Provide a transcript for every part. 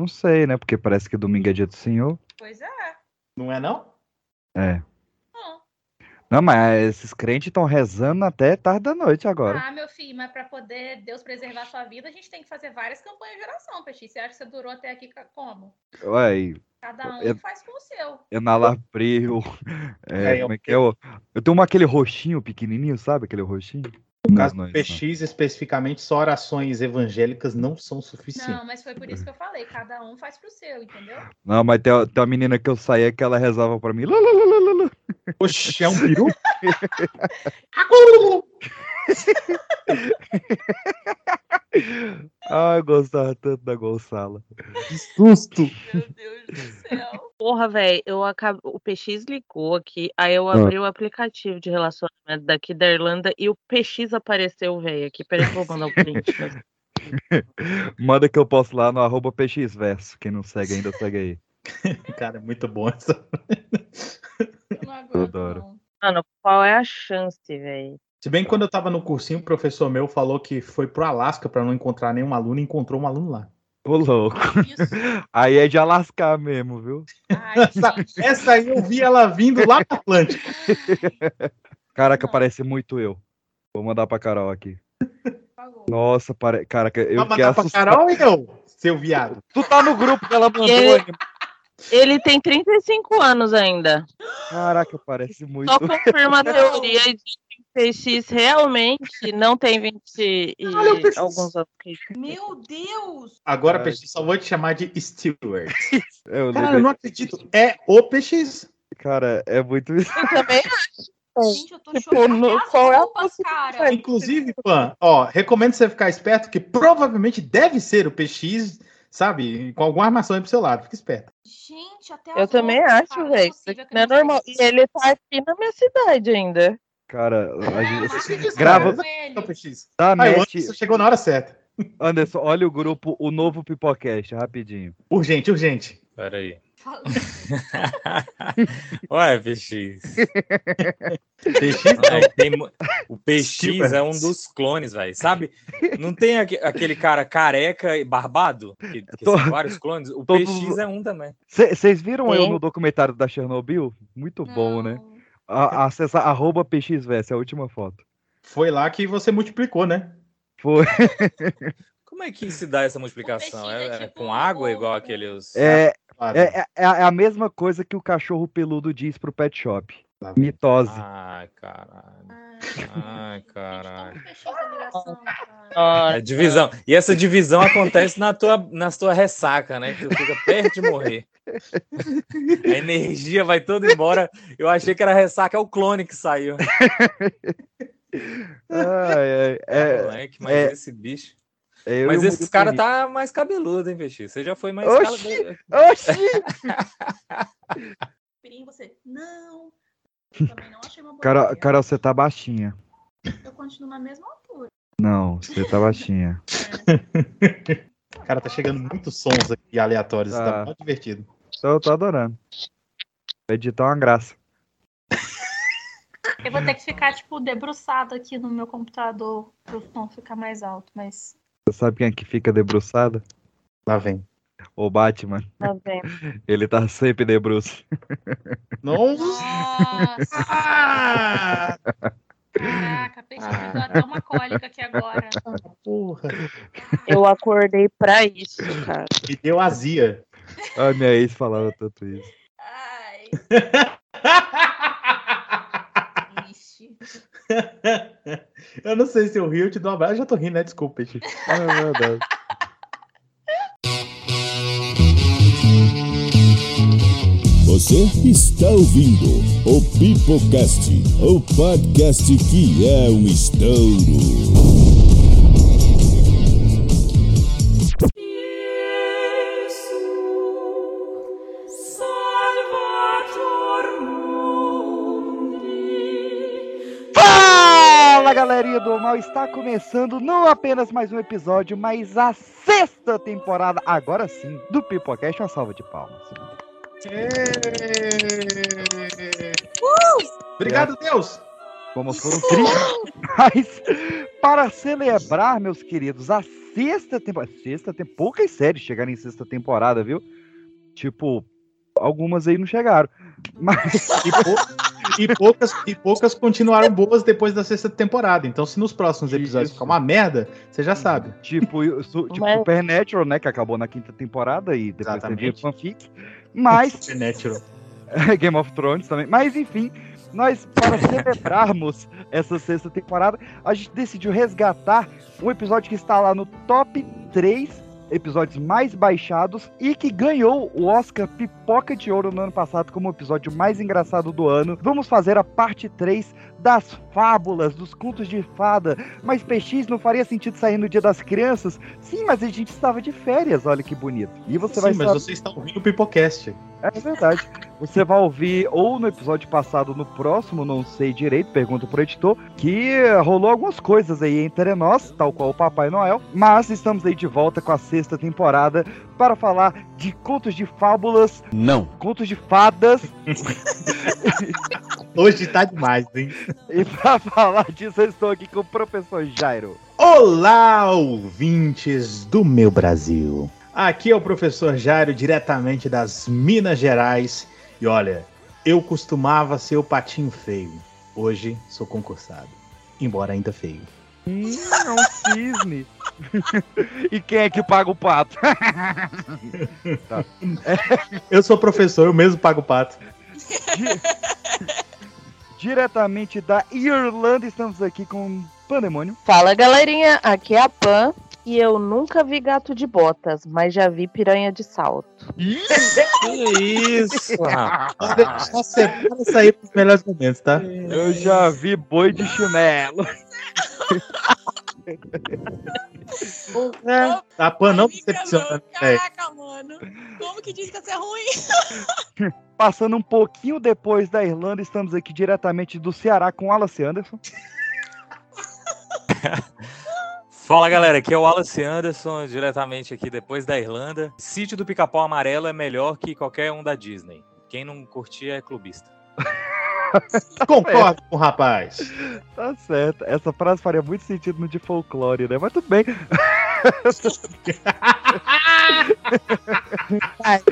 Não sei, né? Porque parece que domingo é dia do Senhor. Pois é. Não é não? É. Hum. Não, mas esses crentes estão rezando até tarde da noite agora. Ah, meu filho, mas para poder Deus preservar a sua vida, a gente tem que fazer várias campanhas de oração, Peixinho. Você acha que você durou até aqui como? Ué, Cada um Eu- faz com o seu. Enalabril. É, É, eu- como é que é? o- Eu tenho uma, aquele roxinho pequenininho, sabe? Aquele roxinho. No caso Não, do não, PX, especificamente, só orações evangélicas não são suficientes. Não, mas foi por isso que eu falei. Cada um faz pro seu, entendeu? Não, mas tem, tem uma menina que eu saía que ela rezava pra mim. "Lá, lá, lá, lá, lá, lá". Oxe, é um peru? Ai, eu gostava tanto da Gonçala. que susto! Meu Deus do céu. Porra, velho, eu acabo... o PX ligou aqui, aí eu Ah. abri o aplicativo de relacionamento daqui da Irlanda e o PX apareceu, velho, aqui. Peraí que eu vou mandar o print. Manda que eu posto lá no arroba pxverso. Quem não segue ainda, segue aí. Cara, é muito bom essa. Eu não aguento, adoro. não. Mano, qual é a chance, velho? Se bem que quando eu tava no cursinho, o professor meu falou que foi pro Alasca pra não encontrar nenhum aluno e encontrou um aluno lá. Ô, louco. Isso. Aí é de Alascar mesmo, viu? Ai, Essa, essa aí eu vi ela vindo lá do Atlântico. Caraca, Não. parece muito eu. Vou mandar pra Carol aqui. Nossa, pare... caraca, eu Vai mandar pra. Carol e eu, seu viado. Tu tá no grupo que ela mandou. Ele tem 35 anos ainda. Caraca, parece muito. Só confirma a teoria de que o PX realmente não tem 20 e Olha alguns anos. que- Meu Deus! Agora, Ai. PX, só vou te chamar de Stewart. Eu Cara, eu não acredito. É o PX. Cara, é muito. Eu também Gente, eu tô Tipo, chocada. qual é a roupas, cara. Inclusive, Pan, ó, recomendo você ficar esperto, que provavelmente deve ser o PX, sabe? Com alguma armação aí pro seu lado. Fica esperto. Gente, até Eu também acho, velho. Não é normal. E ele tá aqui na minha cidade ainda. Cara, a gente... PX, Grava-. É. Tá, Aí, chegou na hora certa. Anderson, olha o grupo, o novo Pipocast, rapidinho. Urgente, urgente. Pera aí. Fala- Ué, PX. PX? Não, tem mu- o PX é um dos clones, velho. Sabe? Não tem aque- aquele cara careca e barbado? Que, que Tô- são vários clones? O todos- PX é um também. Vocês viram eu Sim. no documentário da Chernobyl? Muito bom, né? Não. A- Acessa arroba pxverso, é a última foto. Foi lá que você multiplicou, né? Foi. Como é que se dá essa multiplicação? É, é é tipo com um água igual aqueles. É, Claro. é, é- é a mesma coisa que o cachorro peludo diz pro pet shop. Mitose. Ai, caralho. Ai, caralho. Nossa. É divisão. E essa divisão acontece na tua, na tua ressaca, né? Que tu fica perto de morrer. A energia vai toda embora. Eu achei que era ressaca, é o clone que saiu. Ai, ai, é, Moleque, mas é- esse bicho. É eu Mas esse cara tá mais cabeludo, hein, Peixe? Você já foi mais Oxi! cabeludo. Oxi! Pirinho, você. Não. Eu também não achei uma boa Carol, ideia. Carol, você tá baixinha. Eu continuo na mesma altura. Não, você tá baixinha. Cara, tá chegando muitos sons aqui aleatórios. Tá. Tá muito divertido. Então eu tô adorando. Editar é uma graça. Eu vou ter que ficar, tipo, debruçado aqui no meu computador pro som ficar mais alto, mas. Você sabe quem é que fica debruçada? Lá vem. O Batman. Tá vendo? Ele tá sempre debruço. Nossa! Nossa! Ah, Caraca, peixe me deu até uma cólica aqui agora. porra. Eu acordei pra isso, cara. Me deu azia. A minha ex falava tanto isso. Ai, ixi. Eu não sei se eu rio, eu te dou um abraço. Eu já tô rindo, né? Desculpa, Peixe. É verdade. Você está ouvindo o Pipocast, o podcast que é um estouro. Está começando não apenas mais um episódio, mas a sexta temporada, agora sim, do Pipocast. Uma salva de palmas. Obrigado, Deus! Como foram tristes, mas para celebrar, meus queridos, a sexta temporada. Sexta tem poucas séries chegaram em sexta temporada, viu? Tipo, algumas aí não chegaram. Mas E, pou- e poucas, e poucas continuaram boas depois da sexta temporada. Então, se nos próximos episódios Isso. ficar uma merda, você já sabe. tipo, sou- tipo Mas- Supernatural, né, que acabou na quinta temporada e depois teve fanfic. Mas Supernatural. Game of Thrones também. Mas enfim, nós, para celebrarmos essa sexta temporada, a gente decidiu resgatar um episódio que está lá no top 3 episódios mais baixados e que ganhou o Oscar Pipoca de Ouro no ano passado como o episódio mais engraçado do ano. Vamos fazer a parte 3 das fábulas, dos contos de fada. Mas PX não faria sentido sair no Dia das Crianças? Sim, mas a gente estava de férias, olha que bonito. E você Sim, vai mas saber- você está ouvindo o Pipocast. É verdade. Você vai ouvir ou no episódio passado, ou no próximo, não sei direito, pergunta pro editor, que rolou algumas coisas aí entre nós, tal qual o Papai Noel, mas estamos aí de volta com a sexta temporada para falar de contos de fábulas, Não. contos de fadas, Hoje tá demais, hein? e para falar disso eu estou aqui com o professor Jairo. Olá, ouvintes do meu Brasil. Aqui é o professor Jairo, diretamente das Minas Gerais. E olha, eu costumava ser o patinho feio. Hoje sou concursado. Embora ainda feio. Hum, é um cisne. e quem é que paga o pato? Eu sou professor, eu mesmo pago o pato. Diretamente da Irlanda, estamos aqui com Pandemônio. Fala galerinha, aqui é a Pan e eu nunca vi gato de botas, mas já vi piranha de salto. Que isso. Só separa isso aí pros melhores momentos, tá? Eu já vi boi de chinelo. A Pan não decepciona, velho. Caraca, mano. Como que diz que ia ser ruim? Passando um pouquinho depois da Irlanda, estamos aqui diretamente do Ceará com Wallace Anderson. Fala galera, aqui é o Wallace Anderson, diretamente aqui depois da Irlanda. Sítio do Pica-Pau Amarelo é melhor que qualquer um da Disney. Quem não curtir é clubista. Concordo com o rapaz. Tá certo. Essa frase faria muito sentido no de folclore, né? Mas tudo bem. Ai, ai.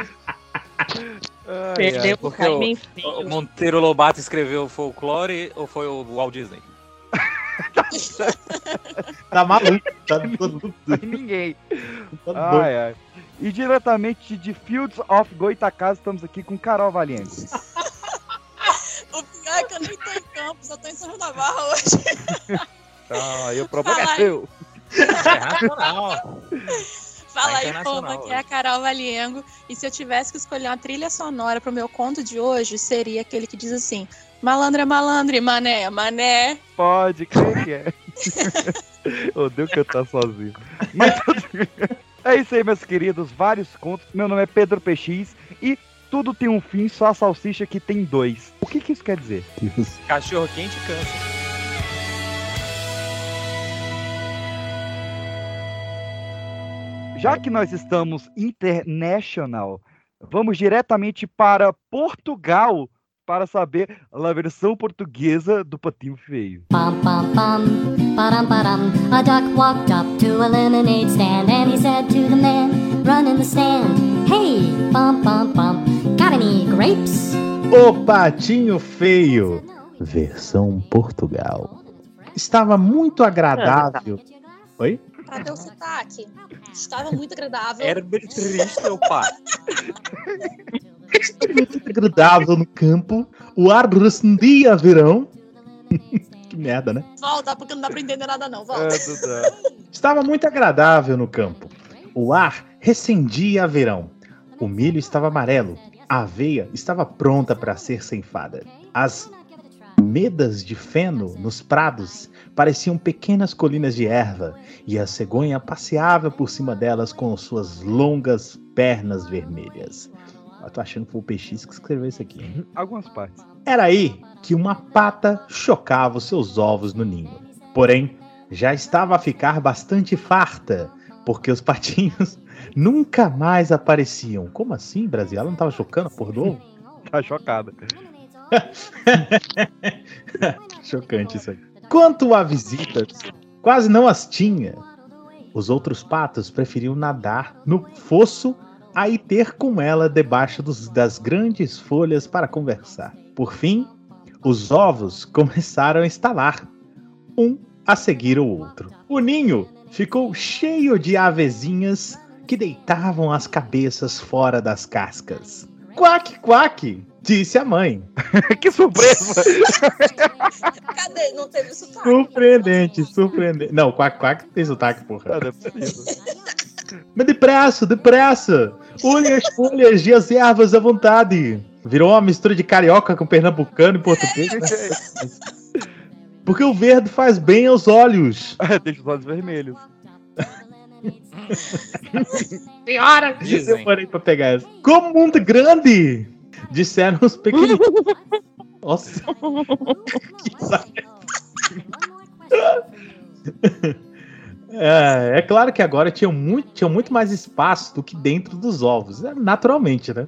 Perdeu o feio. Monteiro Lobato escreveu folclore ou foi o Walt Disney? Tá maluco. Tá todo, Ninguém. todo doido. Ai, ai. E diretamente de Fields of Goitacazes, estamos aqui com Carol Valiengo. O pior é que eu nem tô em Campos, eu tô em São João da Barra hoje. Ah, e o problema é Fala aí. seu. Internacional. Fala Tá aí, povo, aqui é a Carol Valiengo. E se eu tivesse que escolher uma trilha sonora pro meu conto de hoje, seria aquele que diz assim: Malandra, malandre, mané, mané. Pode, crer que é. Odeio cantar sozinho. Mas. É isso aí, meus queridos. Vários contos. Meu nome é Pedro PX e tudo tem um fim, só a salsicha que tem dois. O que, que isso quer dizer? Cachorro quente cansa. Já que nós estamos international, vamos diretamente para Portugal para saber a versão portuguesa do Patinho Feio. Bum bum bum, ba-dum ba-dum. A duck walked up to a lemonade stand and he said to the man running the stand, Hey, bum bum bum, got any grapes? O Patinho Feio, versão Portugal. Estava muito agradável. Oi? Pra ter o sotaque. Estava muito agradável. Herbert Triste, Muito agradável no campo. O ar recendia verão. que merda, né? Volta, porque não dá pra entender nada, não. É, Volta. Duda. Estava muito agradável no campo. O ar recendia verão. O milho estava amarelo. A aveia estava pronta para ser ceifada. As medas de feno nos prados pareciam pequenas colinas de erva, e a cegonha passeava por cima delas com suas longas pernas vermelhas. Eu tô achando que foi o PX que escreveu isso aqui. hein? Algumas partes. Era aí que uma pata chocava os seus ovos no ninho. Porém, já estava a ficar bastante farta, porque os patinhos nunca mais apareciam. Como assim, Brasil? Ela não estava chocando a porra do ovo? Tá chocada. Chocante isso aí. Quanto a visitas, quase não as tinha. Os outros patos preferiam nadar no fosso a ir ter com ela debaixo dos- das grandes folhas para conversar. Por fim, os ovos começaram a estalar, um a seguir o outro. O ninho ficou cheio de avezinhas que deitavam as cabeças fora das cascas. Quack, quack, disse a mãe. que surpresa! Cadê? Não teve sotaque. Surpreendente, surpreendente. Não, quack, quack tem sotaque, porra. Ah, não é possível. Mas depressa, depressa! Olhe as folhas e as ervas à vontade. Virou uma mistura de carioca com pernambucano e português. né? Porque o verde faz bem aos olhos. Deixa os olhos vermelhos. Senhora! Dizem. Demorei pra pegar essa. Como o mundo é grande! Disseram os pequeninos. Nossa. que saco. É, é claro que agora tinha muito, tinha muito mais espaço do que dentro dos ovos. É, Naturalmente, né?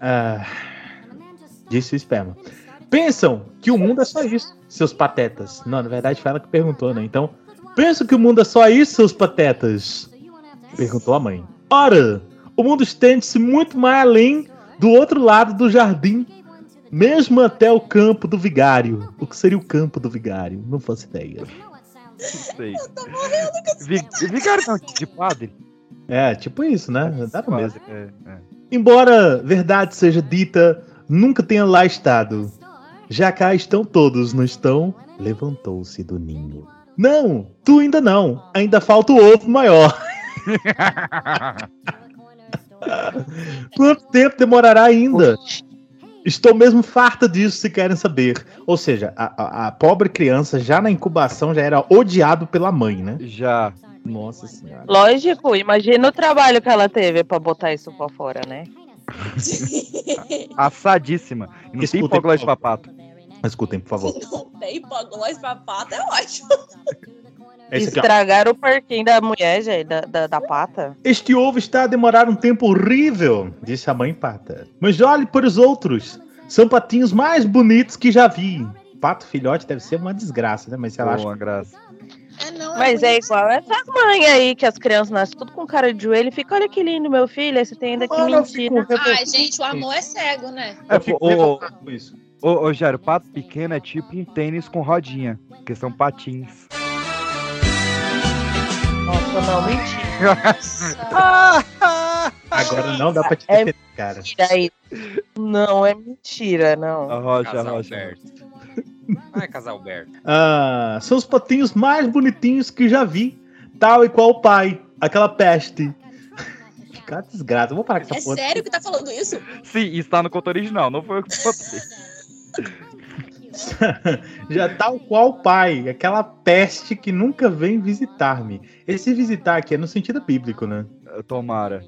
Ah, disse o esperma. Pensam que o mundo é só isso, seus patetas. Não, na verdade foi ela que perguntou, né? Então, pensam que o mundo é só isso, seus patetas? Perguntou a mãe. Ora, o mundo estende-se muito mais além do outro lado do jardim, mesmo até o campo do vigário. O que seria o campo do vigário? Não faço ideia. Sei. Vi- Vigário não, de padre. É, tipo isso, né? Dá no mesmo. É, é. Embora verdade seja dita, nunca tenha lá estado. Já cá estão todos, não estão? Levantou-se do ninho. Não, tu ainda não. Ainda falta o ovo maior. Quanto tempo demorará ainda? Estou mesmo farta disso, se querem saber. Ou seja, a, a- a pobre criança já na incubação já era odiado pela mãe, né? Já. Nossa senhora. Lógico, imagina o trabalho que ela teve pra botar isso pra fora, né? Assadíssima. E não tem Escutem, por favor. papato. Escutem, por favor. Não tem hipoglose papato, é ótimo. Esse aqui, ó. Estragaram o porquinho da mulher, gente, da, da, da pata. Este ovo está a demorar um tempo horrível, disse a mãe pata. Mas olhe para os outros. São patinhos mais bonitos que já vi. Pato filhote deve ser uma desgraça, né? Mas ela acha. Uma graça. É, não, Mas é igual essa mãe aí, que as crianças nascem tudo com cara de joelho e fica, olha que lindo, meu filho, aí você tem ainda que Mano, mentir. fico né? Ai, gente, o amor é cego, né? É, Eu fico ô, revoltado com isso. ô, ô, Jairo, pato pequeno é tipo um tênis com rodinha. Porque são patins. Nossa, não, mentira. Agora não dá pra te É defender, cara. aí. Não, é mentira, não. A rocha, a Casal rocha. Alberto. Ai, casal Alberto. Ah, são os patinhos mais bonitinhos que já vi. Tal e qual o pai. Aquela peste. Cara desgraça. Vou parar com essa É porra. sério que tá falando isso? Sim, está no conto original, não foi o que eu botei. Já tal qual o pai, aquela peste que nunca vem visitar-me. Esse visitar aqui é no sentido bíblico, né? Tomara.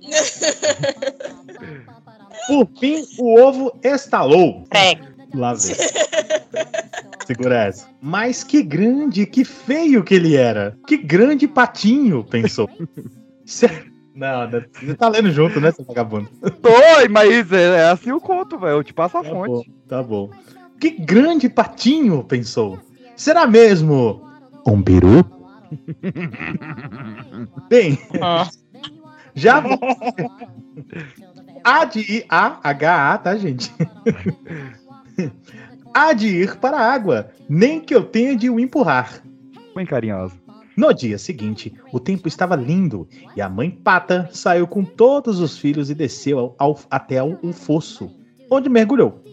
Por fim, o ovo estalou. É, Lá vem. Segura essa. Mas que grande, que feio que ele era. Que grande patinho, pensou. Sério? Não, não, você tá lendo junto, né, seu vagabundo? Tô, mas é, é assim o conto, velho. Eu te passo a Tá bom, fonte. tá bom. Que grande patinho, pensou. Será mesmo um peru? Bem, ah, já vou... Há de ir... A-H-A, tá, gente? Há de ir para a água, nem que eu tenha de o empurrar. Bem carinhosa. No dia seguinte, o tempo estava lindo e a mãe pata saiu com todos os filhos e desceu ao- ao- até o, o fosso, onde mergulhou.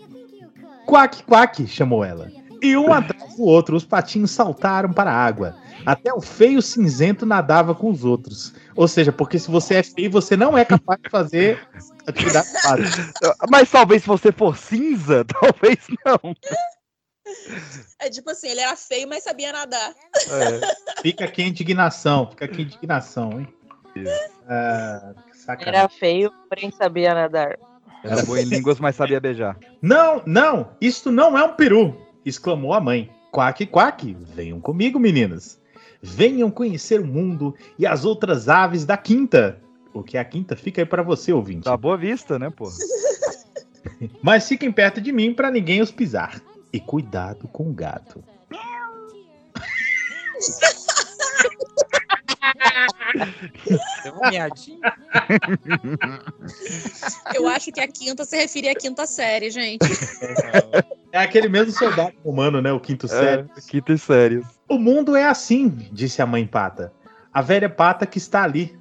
Quack, quack, chamou ela. E um atrás do outro, os patinhos saltaram para a água. Até o feio cinzento nadava com os outros. Ou seja, porque se você é feio, você não é capaz de fazer atividade. Mas talvez se você for cinza, talvez não. É tipo assim, ele era feio, mas sabia nadar. É. Fica aqui a indignação, fica aqui a indignação, hein? Ah, era feio, porém sabia nadar. Era boa em línguas, mas sabia beijar. Não, não, isto não é um peru! exclamou a mãe. Quack, quack, venham comigo, meninas. Venham conhecer o mundo e as outras aves da quinta. O que é a quinta fica aí para você, ouvinte. Tá boa vista, né, porra? Mas fiquem perto de mim para ninguém os pisar. E cuidado com o gato. Deu uma miadinha. Eu acho que a quinta se referia à quinta série, gente. É aquele mesmo soldado romano, né? O quinto sério. É, quintas séries. O mundo é assim, disse a mãe Pata. A velha Pata que está ali.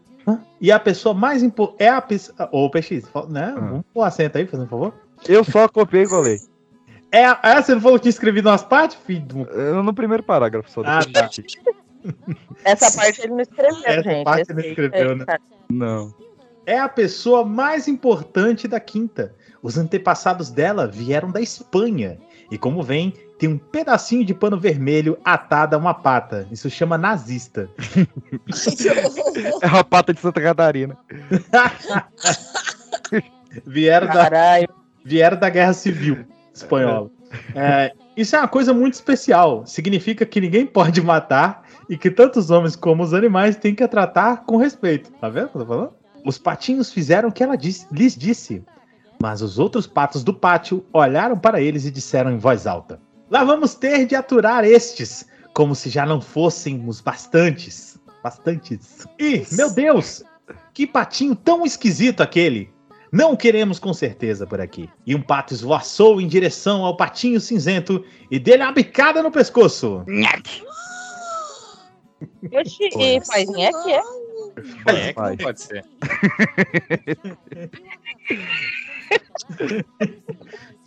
E a pessoa mais importante. É a pessoa. Ô, PX, né? Ah. Vamos pôr acento aí, fazendo um favor. Eu só copiei e colei. É, é, você não falou que tinha escrevido umas partes, filho? do- Eu no primeiro parágrafo só. Ah, tá. Essa parte ele não escreveu, Essa gente. parte ele não escreveu, né? Não. É a pessoa mais importante da quinta. Os antepassados dela vieram da Espanha. E como vem, tem um pedacinho de pano vermelho atado a uma pata. Isso chama nazista. É a pata de Santa Catarina. Vieram da, vieram da Guerra Civil Espanhola. É, isso é uma coisa muito especial. Significa que ninguém pode matar e que tanto os homens como os animais têm que a tratar com respeito. Tá vendo o que eu tô falando? Os patinhos fizeram o que ela disse- lhes disse. Mas os outros patos do pátio olharam para eles e disseram em voz alta: Lá vamos ter de aturar estes, como se já não fôssemos bastantes. Bastantes. E, meu Deus, que patinho tão esquisito aquele! Não queremos com certeza por aqui. E um pato esvoaçou em direção ao patinho cinzento e deu-lhe uma bicada no pescoço. Oxi, e faz é? É, que não Vai. pode ser.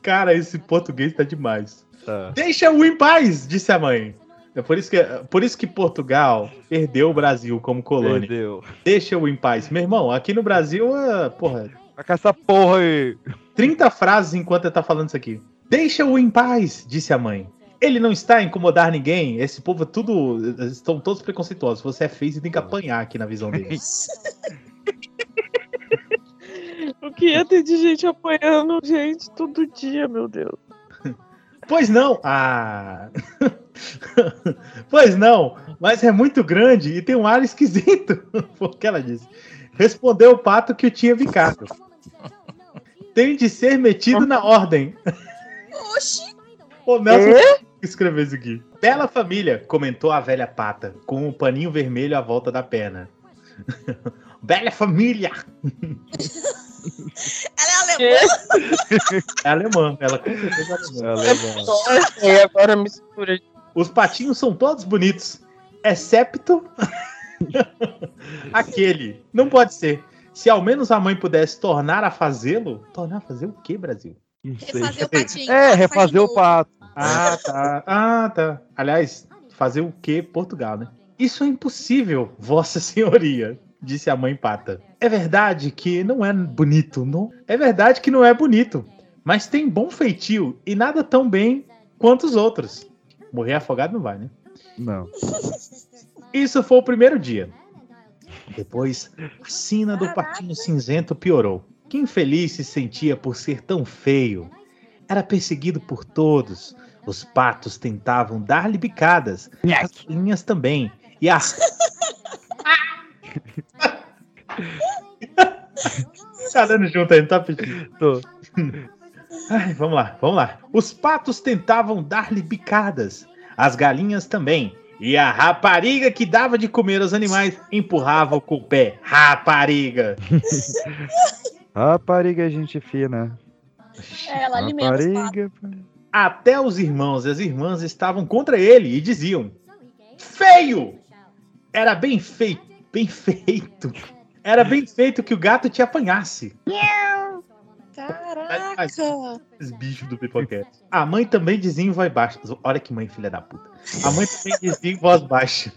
Cara, esse português tá demais. Tá. Deixa-o em paz, disse a mãe. É por isso que, por isso que Portugal perdeu o Brasil como colônia. Perdeu. Deixa-o em paz. Meu irmão, aqui no Brasil, é, porra, Vai com essa porra aí. 30 frases enquanto ele tá falando isso aqui. Deixa-o em paz, disse a mãe. Ele não está a incomodar ninguém. Esse povo é tudo. Estão todos preconceituosos. Você é feio e tem que apanhar aqui na visão deles. O que ia ter de gente apanhando gente todo dia, meu Deus. pois não. Ah. pois não. Mas é muito grande e tem um ar esquisito. Foi o que ela disse. Respondeu o pato que o tinha bicado. Tem de ser metido na ordem. Oxi. Ô, Nelson escreveu isso aqui. Bela família, comentou a velha pata, com um paninho vermelho à volta da perna. Bela família! Ela é alemã. É alemã, ela com certeza é alemã. É. Nossa, e agora mistura. Os patinhos são todos bonitos, excepto aquele. Não pode ser. Se ao menos a mãe pudesse tornar a fazê-lo. Tornar a fazer o quê, Brasil? Não sei. Refazer o patinho. É, refazer o pato. Ah, tá. Ah, tá. Aliás, fazer o quê, Portugal, né? Isso é impossível, Vossa Senhoria, disse a mãe pata. É verdade que não é bonito, não? É verdade que não é bonito, mas tem bom feitio e nada tão bem quanto os outros. Morrer afogado não vai, né? Não. Isso foi o primeiro dia. Depois, a sina do patinho cinzento piorou. Que infeliz se sentia por ser tão feio. Era perseguido por todos. Os patos tentavam dar-lhe bicadas. As linhas também. E as. tá dando junto aí, não tá pedindo? Tô. Ai, vamos lá, vamos lá. Os patos tentavam dar-lhe bicadas, as galinhas também. E a rapariga que dava de comer aos animais empurrava com o pé. Rapariga! Rapariga é gente fina. É, ela alimenta os patos. Rapariga. Até os irmãos e as irmãs estavam contra ele e diziam: Feio! Era bem feito, bem feito. Era bem feito que o gato te apanhasse. Caraca. Esses bichos do pipoquete. A mãe também dizia em voz baixa. Olha que mãe, filha da puta. A mãe também dizia em voz baixa.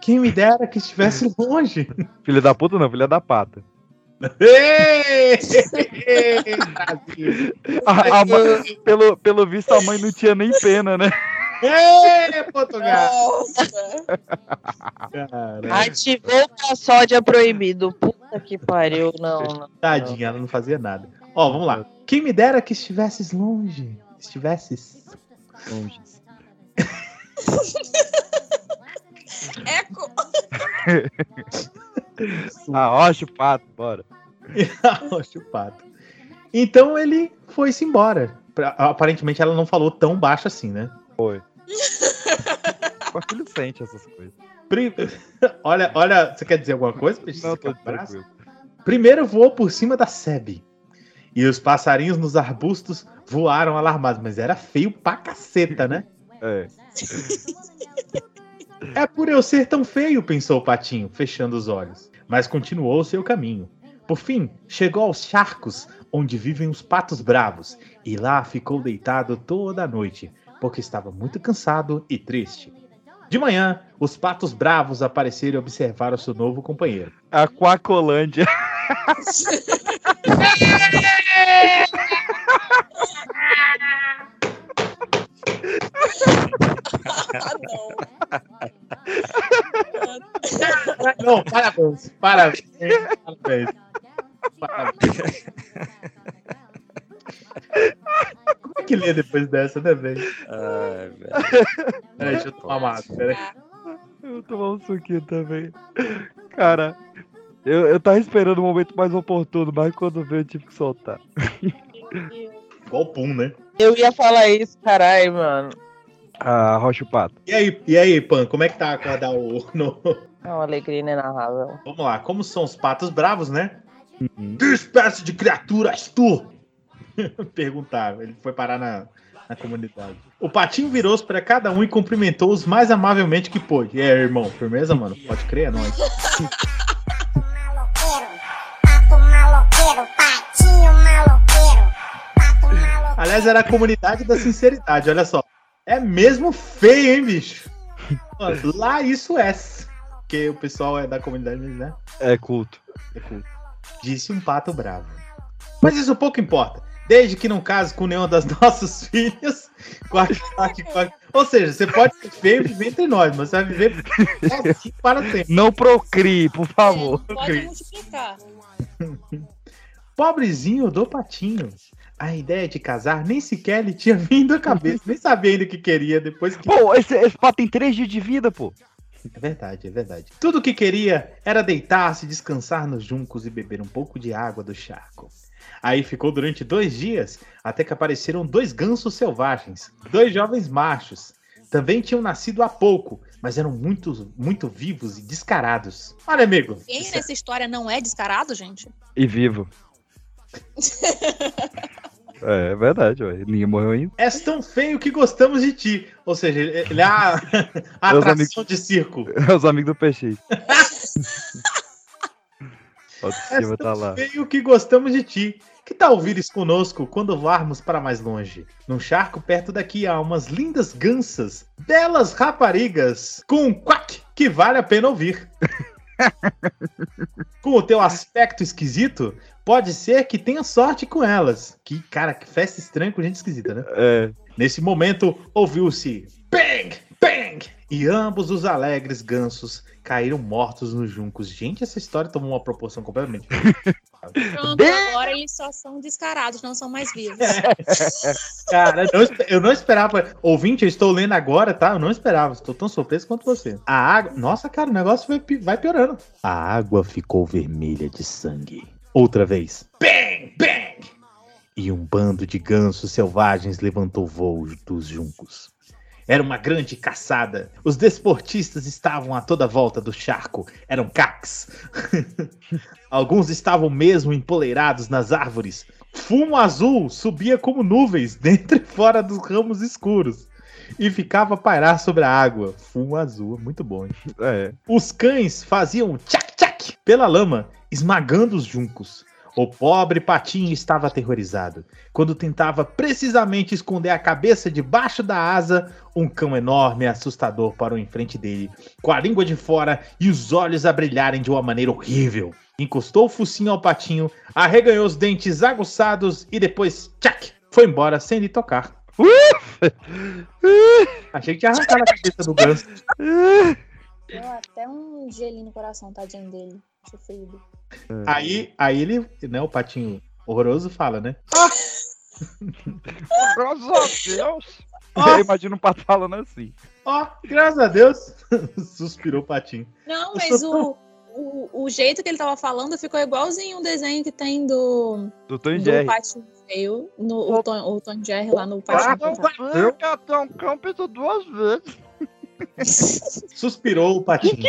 Quem me dera que estivesse longe. Filha da puta não, filha da pata. A- a mãe- pelo, pelo visto, a mãe não tinha nem pena, né? Ei, Portugal! Ativou o paçódia proibido. Puta que pariu. Não, não. Tadinha, ela não fazia nada. Ó, vamos lá. Quem me dera que estivesses longe. Estivesses. Longe. Eco. Ah, ó, pato, bora. Oxe, o pato. Então ele foi-se embora. Aparentemente ela não falou tão baixo assim, né? Foi. O filho sente essas coisas. Pri- olha, olha, você quer dizer alguma coisa? Peixe? Não, Você tô tranquilo. Primeiro voou por cima da sebe. E os passarinhos nos arbustos voaram alarmados, mas era feio pra caceta, né? É. É por eu ser tão feio, pensou o patinho, fechando os olhos. Mas continuou o seu caminho. Por fim, chegou aos charcos, onde vivem os patos bravos, e lá ficou deitado toda a noite, porque estava muito cansado e triste. De manhã, os patos bravos apareceram e observaram seu novo companheiro. Aquacolândia. Ah, não. Não, parabéns, parabéns, parabéns. parabéns. Como é que lê depois dessa, né, velho? Ai, velho. Peraí, deixa eu tomar uma água, peraí. Eu vou tomar um suquinho também. Cara, eu, eu tava esperando o momento mais oportuno, mas quando veio eu tive que soltar. Igual o Pum, né? Eu ia falar isso, caralho, mano. Ah, Rocha o Pato. E aí, e aí, Pan, como é que tá acordar o. No... É uma alegria inenarrável. Vamos lá, como são os patos bravos, né? Uhum. Que espécie de criatura és tu? Perguntaram. Ele foi parar na, na comunidade. O patinho virou-se para cada um e cumprimentou-os mais amavelmente que pôde. E aí, irmão, firmeza, mano? Pode crer, é nóis. maloqueiro, pato maloqueiro, patinho maloqueiro, pato maloqueiro. Aliás, era a comunidade da sinceridade, olha só. É mesmo feio, hein, bicho? Mano, Lá isso é. Porque o pessoal é da comunidade, né? É culto. É cool. Disse um pato bravo. Mas isso pouco importa. Desde que não case com nenhuma das nossas filhas. com a- com a- Ou seja, você pode ser feio e viver entre nós, mas você vai viver sozinho para sempre. Não procrie, por favor. Pode multiplicar. Pobrezinho do patinho. A ideia de casar nem sequer lhe tinha vindo à cabeça. Nem sabia ainda o que queria depois que. Pô, esse, esse pato tem três dias de vida, pô. É verdade, é verdade. Tudo o que queria era deitar-se, descansar nos juncos e beber um pouco de água do charco. Aí ficou durante dois dias, até que apareceram dois gansos selvagens, dois jovens machos. Também tinham nascido há pouco, mas eram muito, muito vivos e descarados. Olha, amigo. Quem isso nessa história não é descarado, gente? E vivo. É, é verdade, ué. Ninguém morreu ainda. És tão feio que gostamos de ti. Ou seja, ele é a, a atração de circo. É os amigos do peixe. És tá tão lá. feio que gostamos de ti. Que tal vires conosco quando varmos para mais longe? Num charco perto daqui há umas lindas gansas, belas raparigas, com um quack que vale a pena ouvir. com o teu aspecto esquisito, pode ser que tenha sorte com elas. Que, cara, que festa estranha com gente esquisita, né? É. Nesse momento, ouviu-se bang, bang, e ambos os alegres gansos caíram mortos nos juncos. Gente, essa história tomou uma proporção completamente. Pronto, agora eles só são descarados, não são mais vivos. Cara, eu não, eu não esperava. Ouvinte, eu estou lendo agora, tá? Eu não esperava. Estou tão surpreso quanto você. A água. Nossa, cara, o negócio vai piorando. A água ficou vermelha de sangue. Outra vez. Bang, bang! E um bando de gansos selvagens levantou voo dos juncos. Era uma grande caçada. Os desportistas estavam a toda volta do charco. Eram caques. Alguns estavam mesmo empoleirados nas árvores. Fumo azul subia como nuvens dentro e fora dos ramos escuros. E ficava a pairar sobre a água. Fumo azul, muito bom. É. Os cães faziam tchac-tchac pela lama, esmagando os juncos. O pobre patinho estava aterrorizado. Quando tentava precisamente esconder a cabeça debaixo da asa, um cão enorme e assustador parou em frente dele, com a língua de fora e os olhos a brilharem de uma maneira horrível. Encostou o focinho ao patinho, arreganhou os dentes aguçados e depois, tchac, foi embora sem lhe tocar. Achei que tinha arrancado a cabeça do ganso. Deu até um gelinho no coração, tadinho dele. Sofrido. Aí, aí ele, né, o patinho horroroso fala, né? Graças a Deus. Ó. Eu imagino um pato falando assim. Ó, graças a Deus, suspirou o patinho. Não, mas o, o, o jeito que ele tava falando ficou igualzinho um desenho que tem do, Do Tom e do Jerry. Patinho Feio, no, o, Tom, o Tom Jerry lá no Patinho Feio. Capitão Cão pensou duas vezes. Suspirou o patinho.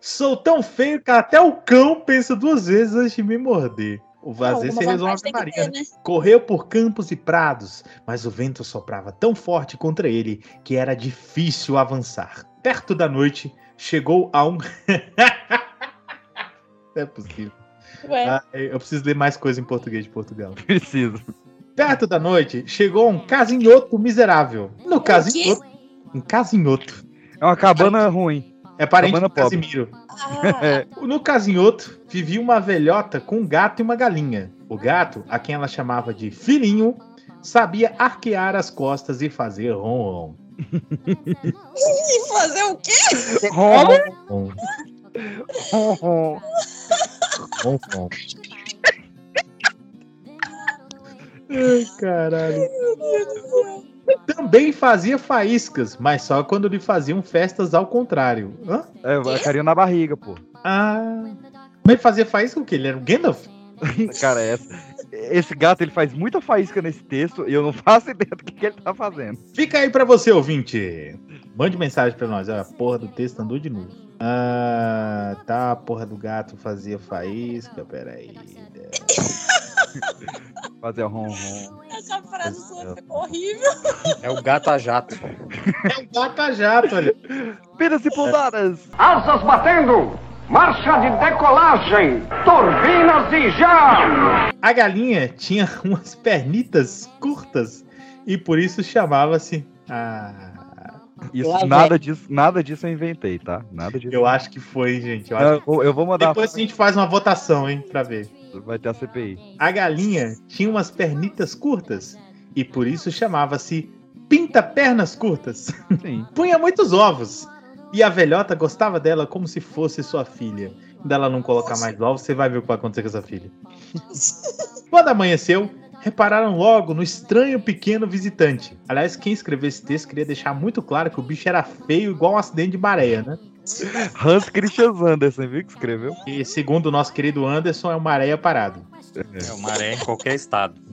Sou tão feio que até o cão pensa duas vezes antes de me morder. O você alguma resolve que Maria, ter, né? Correu por campos e prados, mas o vento soprava tão forte contra ele que era difícil avançar. Perto da noite, chegou a um. Não é possível. Ué, Ah, eu preciso ler mais coisa em português de Portugal. Preciso. Perto da noite, chegou um casinhoto miserável. No casinhoto. Um casinhoto. É uma cabana ruim. É parente Cabana do pobre. Casimiro. ah, No casinhoto, vivia uma velhota com um gato e uma galinha. O gato, a quem ela chamava de filhinho, sabia arquear as costas e fazer ron-ron. e fazer o quê? Ron, Ron. ron, Ai, caralho. Também fazia faíscas, mas só quando lhe faziam festas ao contrário. Hã? É, carinho na barriga, pô. Ah. Mas ele fazia faísca o quê? Ele era o Gandalf? Cara, essa, esse gato ele faz muita faísca nesse texto e eu não faço ideia do que, que ele tá fazendo. Fica aí pra você, ouvinte. Mande mensagem pra nós. Ó, a porra do texto andou de novo. Ah, tá. A porra do gato fazia faísca. Peraí. Fazer ron ron. Essa frase sua ficou horrível. É o gato a jato. É um gato jato, olha. Piras e pousadas! Asas batendo! Marcha de decolagem! Turbinas e já! A galinha tinha umas pernitas curtas e por isso chamava-se. Ah, Isso, Lá nada disso, nada disso eu inventei, tá? Nada disso. eu acho que foi, gente. Eu eu, vou, eu vou mandar. Depois a gente faz uma votação, hein, pra ver. Vai ter a CPI. A galinha tinha umas pernitas curtas e por isso chamava-se pinta-pernas curtas. Sim. Punha muitos ovos e a velhota gostava dela como se fosse sua filha. Quando ela não colocar mais ovos, você vai ver o que vai acontecer com essa filha. Quando amanheceu, repararam logo no estranho pequeno visitante. Aliás, quem escreveu esse texto queria deixar muito claro que o bicho era feio igual um acidente de maré, né? Hans Christian Andersen, viu que escreveu? E segundo o nosso querido Anderson, é uma areia parado. É o maré em qualquer estado.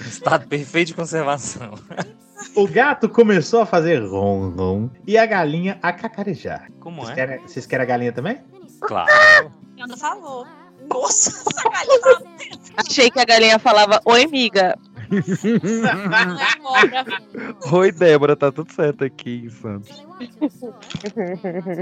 Estado perfeito de conservação. O gato começou a fazer ron-ron e a galinha a cacarejar. Como Vocês é? querem, vocês querem a galinha também? Claro. Ana falou. Nossa, essa galinha Achei que a galinha falava, oi, miga. não cobra. Oi, Débora, tá tudo certo aqui em Santos.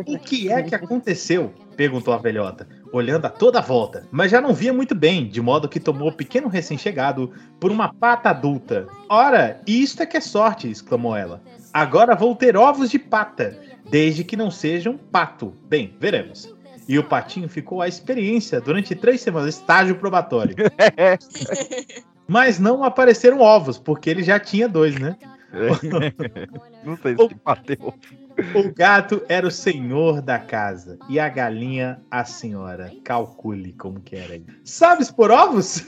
O que é que aconteceu? Perguntou a velhota, olhando a toda a volta, mas já não via muito bem, de modo que tomou o pequeno recém-chegado por uma pata adulta. Ora, isto é que é sorte! exclamou ela. Agora vou ter ovos de pata, desde que não sejam pato. Bem, veremos. E o patinho ficou à experiência durante três semanas, estágio probatório. Mas não apareceram ovos, porque ele já tinha dois, né? Não sei se bateu. O gato era o senhor da casa e a galinha a senhora. Calcule como que era aí. Sabes por ovos?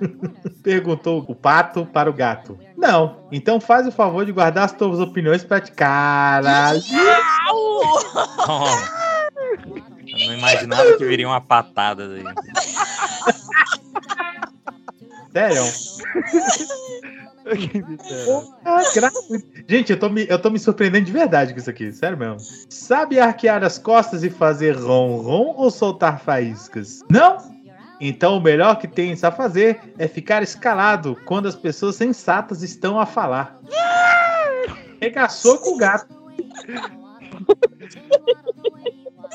Perguntou o pato para o gato. Não. Então faz o favor de guardar as tuas opiniões para ti. Caralho. Eu não imaginava que viria uma patada daí. Sério? Ah, Gente, eu tô, me, eu tô me surpreendendo de verdade com isso aqui. Sério mesmo. Sabe arquear as costas e fazer ron-ron ou soltar faíscas? Não? Então o melhor que tens a fazer é ficar escalado quando as pessoas sensatas estão a falar. Regaçou com o gato.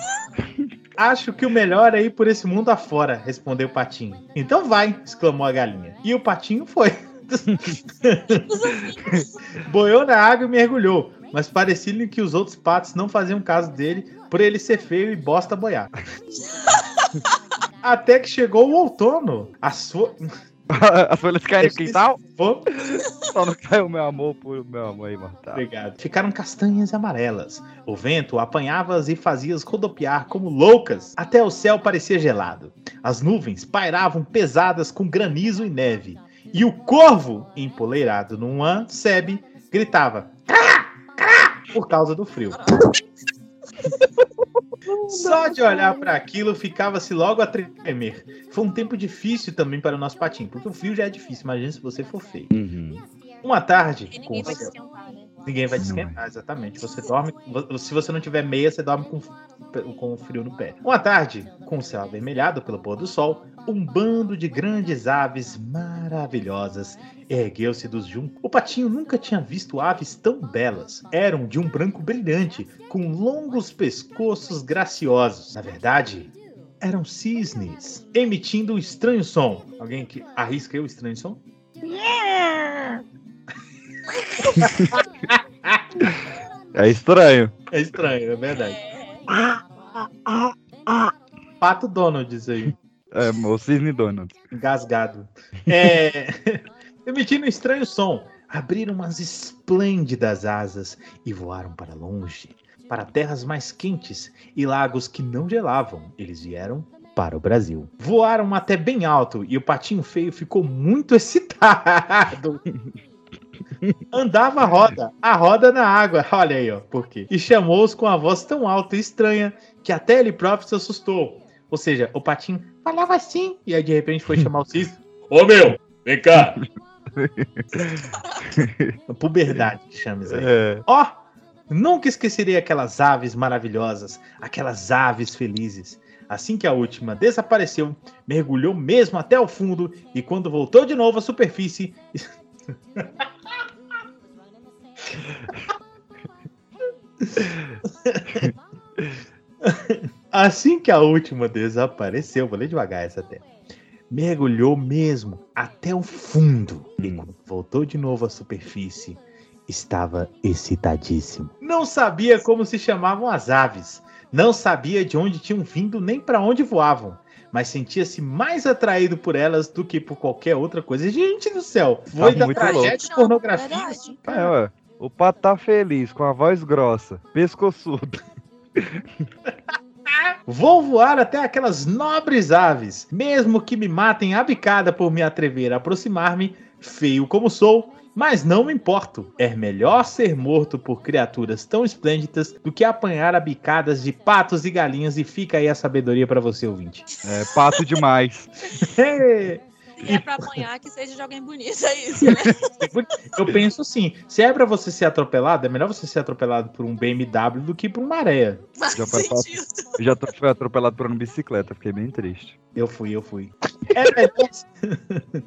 Acho que o melhor é ir por esse mundo afora, respondeu o patinho. Então vai, exclamou a galinha. E o patinho foi. Boiou na água e mergulhou, mas parecia-lhe que os outros patos não faziam caso dele por ele ser feio e bosta boiar. Até que chegou o outono. A sua. As folhas caem no quintal? Só não caiu meu amor por meu amor imortal. Obrigado. Ficaram castanhas e amarelas. O vento apanhava-as e fazia-as rodopiar como loucas. Até o céu parecia gelado. As nuvens pairavam pesadas com granizo e neve. E o corvo, empoleirado num sebe, gritava por causa do frio. Só de olhar para aquilo ficava-se logo a tremer. Foi um tempo difícil também para o nosso patinho, porque o frio já é difícil, imagina se você for feio. Uhum. Uma tarde, E com ninguém o vai esquentar, né? Ninguém vai te esquentar, exatamente. Você dorme. Se você não tiver meia, você dorme com, com frio no pé. Uma tarde, com o céu avermelhado pelo pôr do sol, um bando de grandes aves maravilhosas ergueu-se dos juncos. O patinho nunca tinha visto aves tão belas. Eram de um branco brilhante, com longos pescoços graciosos. Na verdade, eram cisnes, emitindo um estranho som. Alguém que arrisca o estranho som? É estranho. É estranho, é verdade. Pato Donald, isso aí. É, o Cisne Donald. Engasgado. É... Emitindo um estranho som, abriram umas esplêndidas asas e voaram para longe, para terras mais quentes e lagos que não gelavam. Eles vieram para o Brasil. Voaram até bem alto e o patinho feio ficou muito excitado. Andava a roda, a roda na água, olha aí, ó, por quê? E chamou-os com a voz tão alta e estranha que até ele próprio se assustou. Ou seja, o patinho falava assim, e aí de repente foi chamar o cisne. Ô meu, vem cá! Puberdade chama isso aí. É. Ó, nunca esquecerei aquelas aves maravilhosas, aquelas aves felizes. Assim que a última desapareceu, mergulhou mesmo até o fundo e quando voltou de novo à superfície. assim que a última desapareceu, vou ler devagar essa até. Mergulhou mesmo até o fundo e quando voltou de novo à superfície, estava excitadíssimo. Não sabia como se chamavam as aves, não sabia de onde tinham vindo nem para onde voavam, mas sentia-se mais atraído por elas do que por qualquer outra coisa. Gente do céu, foi da muito tragédia louco. de pornografia. Verdade. É, ué. O pato tá feliz, com a voz grossa, pescoçudo. Vou voar até aquelas nobres aves, mesmo que me matem a bicada por me atrever a aproximar-me, feio como sou, mas não me importo. É melhor ser morto por criaturas tão esplêndidas do que apanhar a bicadas de patos e galinhas e fica aí a sabedoria para você ouvinte. É, pato demais. Se é pra apanhar, que seja de alguém bonito, é isso, né? Eu penso assim, se é pra você ser atropelado, é melhor você ser atropelado por um BMW do que por uma areia. Faz Já foi já fui atropelado por uma bicicleta, fiquei bem triste. Eu fui, eu fui. É melhor...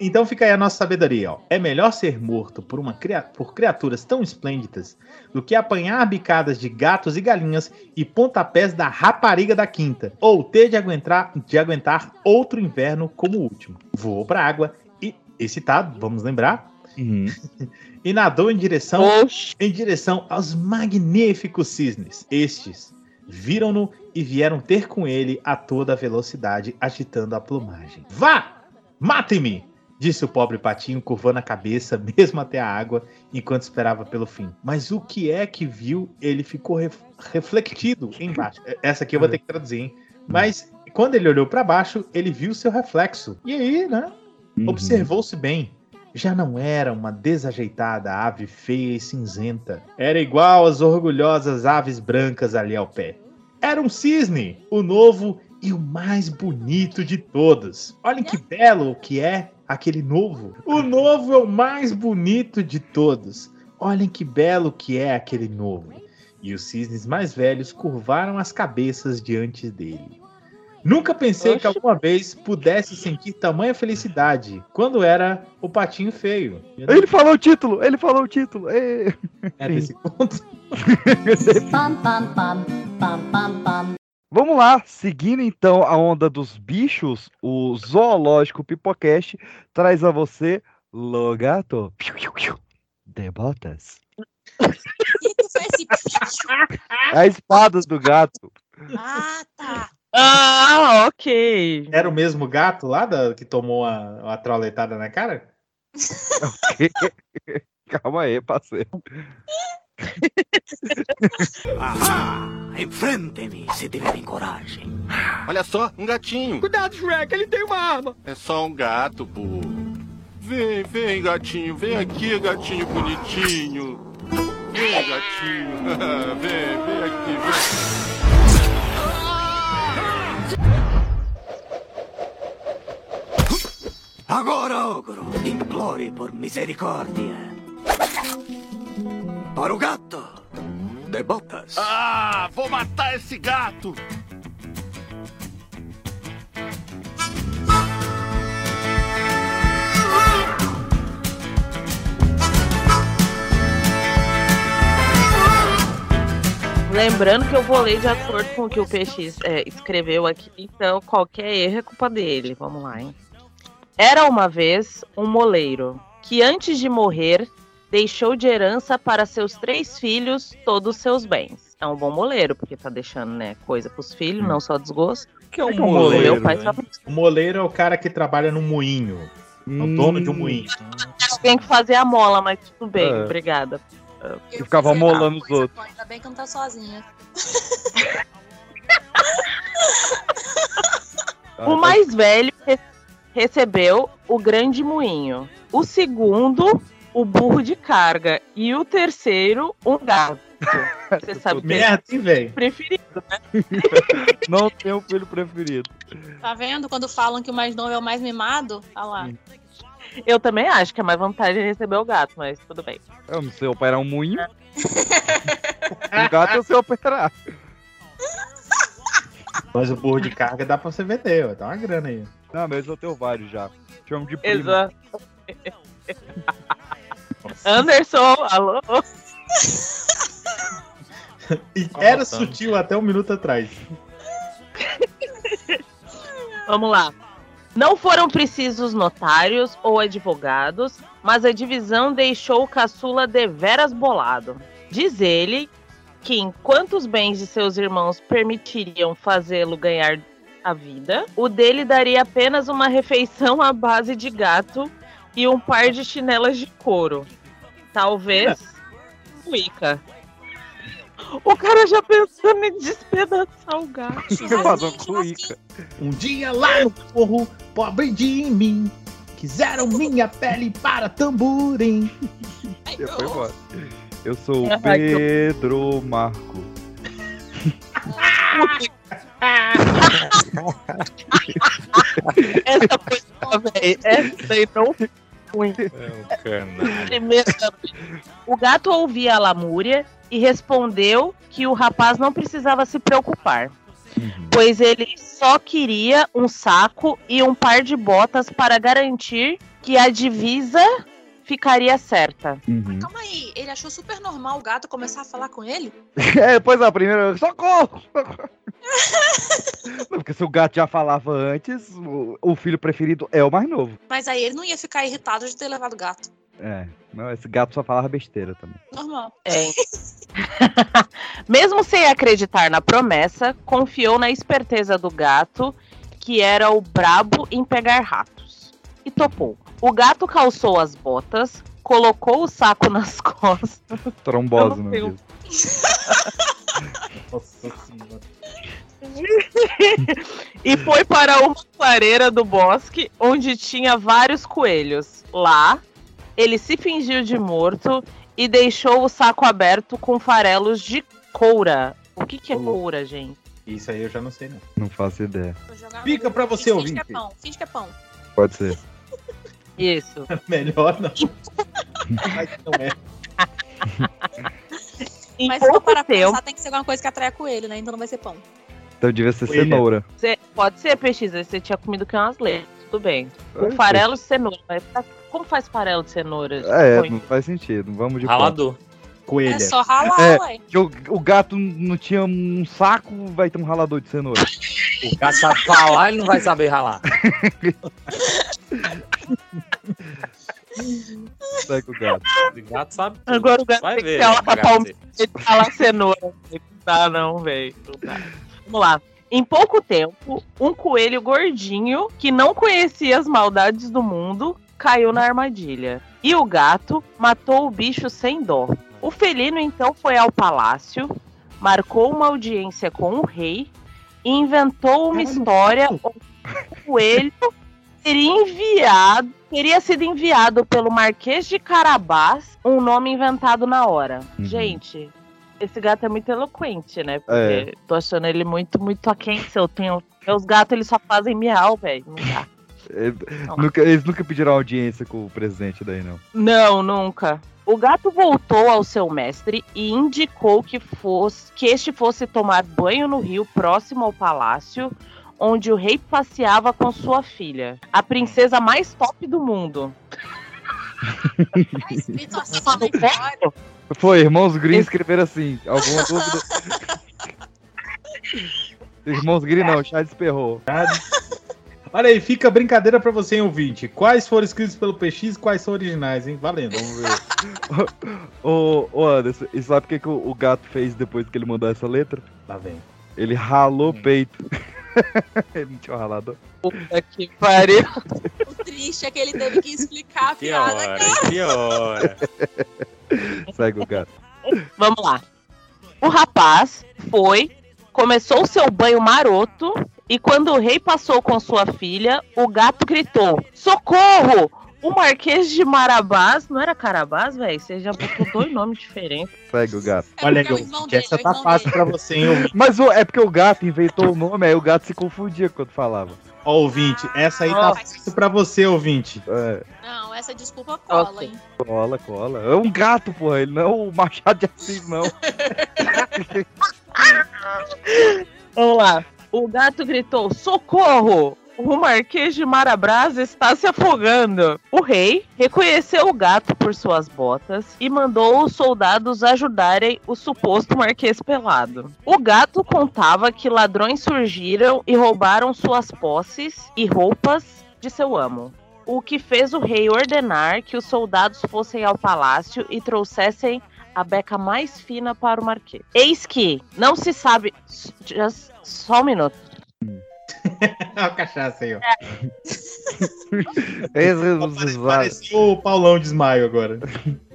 então fica aí a nossa sabedoria, ó. É melhor ser morto por, uma cria... por criaturas tão esplêndidas do que apanhar bicadas de gatos e galinhas e pontapés da rapariga da quinta, ou ter de aguentar, de aguentar outro inverno como o último. Voou pra água e, excitado, vamos lembrar, Uhum. e nadou em direção Oxi. em direção aos magníficos cisnes. Estes viram-no e vieram ter com ele a toda velocidade, agitando a plumagem. Vá! Matem-me! Disse o pobre patinho, curvando a cabeça, mesmo até a água, enquanto esperava pelo fim. Mas o que é que viu? Ele ficou ref- refletido embaixo. Essa aqui eu vou ter que traduzir, hein? Mas quando ele olhou para baixo, ele viu seu reflexo. E aí, né? Uhum. Observou-se bem. Já não era uma desajeitada ave feia e cinzenta. Era igual às orgulhosas aves brancas ali ao pé. Era um cisne, o novo e o mais bonito de todos. Olhem que belo que é aquele novo. O novo é o mais bonito de todos. Olhem que belo que é aquele novo. E os cisnes mais velhos curvaram as cabeças diante dele. Nunca pensei que Oxe. alguma vez pudesse sentir tamanha felicidade quando era o patinho feio. Ele falou o título, ele falou o título. Ê. É desse ponto. Vamos lá, seguindo então a onda dos bichos, o Zoológico Pipocast traz a você Logato de botas. E que foi esse bicho? A espada do gato. Ah, tá. Ah, ok. Era o mesmo gato lá da, que tomou a, a trauletada na cara? Calma aí, parceiro. Enfrente-me se tiverem coragem. Olha só, um gatinho. Cuidado, Shrek, ele tem uma arma. É só um gato, burro. Vem, vem, gatinho. Vem aqui, gatinho bonitinho. Vem, gatinho. vem, vem aqui, vem. Agora, ogro, implore por misericórdia. Para o gato. De botas. Ah, vou matar esse gato! Lembrando que eu vou ler de acordo com o que o PX é, escreveu aqui, então qualquer erro é culpa dele. Vamos lá, hein? Era uma vez um moleiro que antes de morrer deixou de herança para seus três filhos todos os seus bens. É um bom moleiro, porque tá deixando, né, coisa pros filhos, não só desgosto. Que é um que é um moleiro, moleiro, pai né? só O moleiro é o cara que trabalha no moinho. É o dono de um moinho. tem que fazer a mola, mas tudo bem, É. obrigada. Que ficava fiz errado, molando os outros. Ainda bem que não tá sozinha. O mais velho recebeu o grande moinho. O segundo, o burro de carga. E o terceiro, um gato. Você sabe que é Merda, hein, velho? preferido, né? Não tenho filho preferido. Tá vendo? Quando falam que o mais novo é o mais mimado, tá lá. Eu também acho que é mais vantagem receber o gato, mas tudo bem. Eu não sei operar um moinho. um gato eu sei operar. Mas o burro de carga dá pra você vender, ó. Dá uma grana aí. Não, mas eu tenho vários já. Chamo de primo. Exato. Anderson, alô? E era sutil até um minuto atrás. Vamos lá. Não foram precisos notários ou advogados, mas a divisão deixou o caçula deveras bolado. Diz ele que enquanto os bens de seus irmãos permitiriam fazê-lo ganhar a vida, o dele daria apenas uma refeição à base de gato e um par de chinelas de couro. Talvez cuica. O cara já pensando em despedaçar o gato. Um dia lá no morro, pobre de mim, quiseram minha pele para tamborim. Eu fui embora. Eu sou o Pedro Marco. Essa boa, véi. Essa aí não ruim. É um. Primeiro, o gato ouvia a lamúria e respondeu que o rapaz não precisava se preocupar, pois ele só queria um saco e um par de botas para garantir que a divisa ficaria certa. Uhum. Calma aí, ele achou super normal o gato começar a falar com ele? É, pois é, a primeira. Socorro! porque se o gato já falava antes, o, o filho preferido é o mais novo. Mas aí ele não ia ficar irritado de ter levado o gato. É, não, esse gato só falava besteira também. Normal. É. Mesmo sem acreditar na promessa, confiou na esperteza do gato, que era o brabo em pegar ratos. E topou. O gato calçou as botas, colocou o saco nas costas. Trombose Eu não no tenho- mesmo. Nossa senhora. e foi para uma clareira do bosque onde tinha vários coelhos. Lá, ele se fingiu de morto e deixou o saco aberto com farelos de coura. O que, que é coura, gente? Isso aí eu já não sei, não. Não faço ideia. No- pra você, finge ouvinte. que é pão, finge que é pão. Pode ser. Isso. Melhor não. Mas não é. Mas se for para tempo, pensar, tem que ser alguma coisa que atrai coelho, né? Então não vai ser pão. Então devia ser Coelho. cenoura. Você- pode ser, PX, você tinha comido que umas letras, tudo bem. Com farelo de cenoura. Como faz farelo de cenoura? É, Põe- não faz sentido. Vamos de Ralador. Coelha. É só ralar, É. ué. Que o, o gato não tinha um saco, vai ter um ralador de cenoura. O gato sabe falar, ele não vai saber ralar. Sai com o gato. O gato sabe. tudo. Agora o gato vai tem que ver. ter uma bagaceiro. palmeira de falar cenoura. Não dá, não, velho. Vamos lá. Em pouco tempo, um coelho gordinho, que não conhecia as maldades do mundo, caiu na armadilha. E o gato matou o bicho sem dó. O felino então foi ao palácio, marcou uma audiência com o rei e inventou uma história onde o coelho teria enviado, teria sido enviado pelo Marquês de Carabás, um nome inventado na hora. Uhum. Gente, esse gato é muito eloquente, né? Porque É. tô achando ele muito, muito aquém. Se eu tenho. Meus gatos, eles só fazem miau, velho. Não dá. Ele- nunca- eles nunca pediram audiência com o presidente daí, não. Não, nunca. O gato voltou ao seu mestre e indicou que, fosse, que este fosse tomar banho no rio próximo ao palácio, onde o rei passeava com sua filha, a princesa mais top do mundo. Foi, irmãos Green escreveram assim. Alguma dúvida? irmãos Green não, Chad esperrou. Olha aí, fica brincadeira pra você, hein, ouvinte. Quais foram escritos pelo PX e quais são originais, hein? Valendo. Vamos ver. ô, ô Anderson, e sabe o que, que o, o gato fez depois que ele mandou essa letra? Lá vem. Ele ralou o peito. ele não tinha ralado. Puta que pariu. O triste é que ele teve que explicar a Que piada. hora, que hora. Segue o gato. Vamos lá. O rapaz foi, começou seu banho maroto e quando o rei passou com sua filha, o gato gritou: Socorro! O Marquês de Marabás, não era Carabás, velho? Você já botou dois nomes diferentes. Segue o gato. É Olha é ouvinte, dele, essa é tá fácil dele. pra você, hein, ouvinte. Mas o- é porque o gato inventou o nome, aí o gato se confundia quando falava. Ó, ouvinte, essa aí tá Nossa. fácil pra você, ouvinte. É, Não, essa desculpa cola, hein? cola, cola. É um gato, porra. Ele não é o Machado de Assis, não. Vamos lá. O gato gritou: Socorro! O Marquês de Marabás está se afogando. O rei reconheceu o gato por suas botas e mandou os soldados ajudarem o suposto Marquês pelado. O gato contava que ladrões surgiram e roubaram suas posses e roupas de seu amo. O que fez o rei ordenar que os soldados fossem ao palácio e trouxessem a beca mais fina para o Marquês. Eis que não se sabe. Just, só um minuto. Olha a cachaça aí, ó. Esse Pareceu o Paulão de Esmaio agora.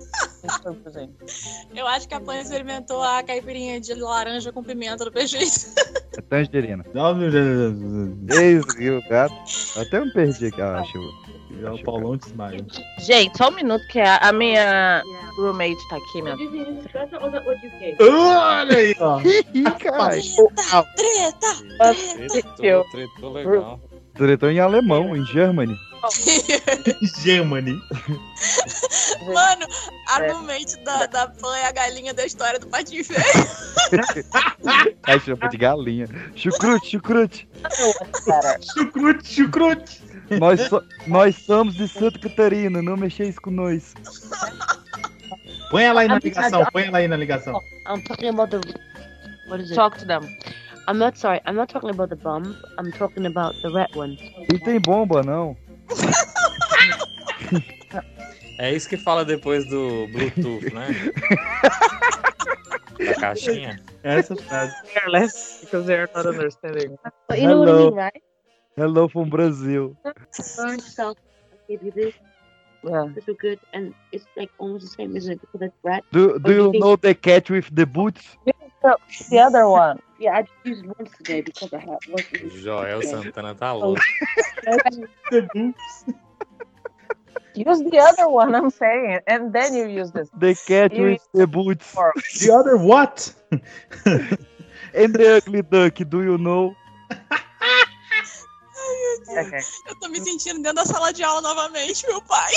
Eu acho que a Pan experimentou a caipirinha de laranja com pimenta do PX. é tangerina. Não, meu Deus. O gato. Até me perdi aqui, eu acho. É o Paulão de Esmaio. Gente, só um minuto que a, a minha roommate tá aqui, minha. Olha aí, ó. Ih, caralho. Treta! Tretou, tretou legal. Diretor em alemão, em Germany. Germany. Mano, a roommate da, da Pan é a galinha da história do Patinho Feio. Aí chama de galinha. Chucrute, chucrute. Chucrute, chucrute. Nós, so- nós somos de Santa Catarina, não mexeis com nós. Põe ela aí na ligação, põe ela aí na ligação. I'm talking about the. What is it? Talk to them. I'm not sorry. I'm not talking about the bomb. I'm talking about the red one. Não tem bomba, não. É isso que fala depois do Bluetooth, né? da caixinha. Essa frase. Careless, because they're not understanding. But you know what I Hello. mean, right? Hello from. I gave you this. Yeah. This was good, and it's like almost the same, isn't it? Because it's red. Do, do you know the cat with the boots? The other one. Yeah, I just used once today because I had work. O Joel Santana tá louco. Use the other one, I'm saying, and then you use this. The cat You- with the boots. The other what? And the ugly duck, do you know? Okay. Eu tô me sentindo dentro da sala de aula novamente, meu pai.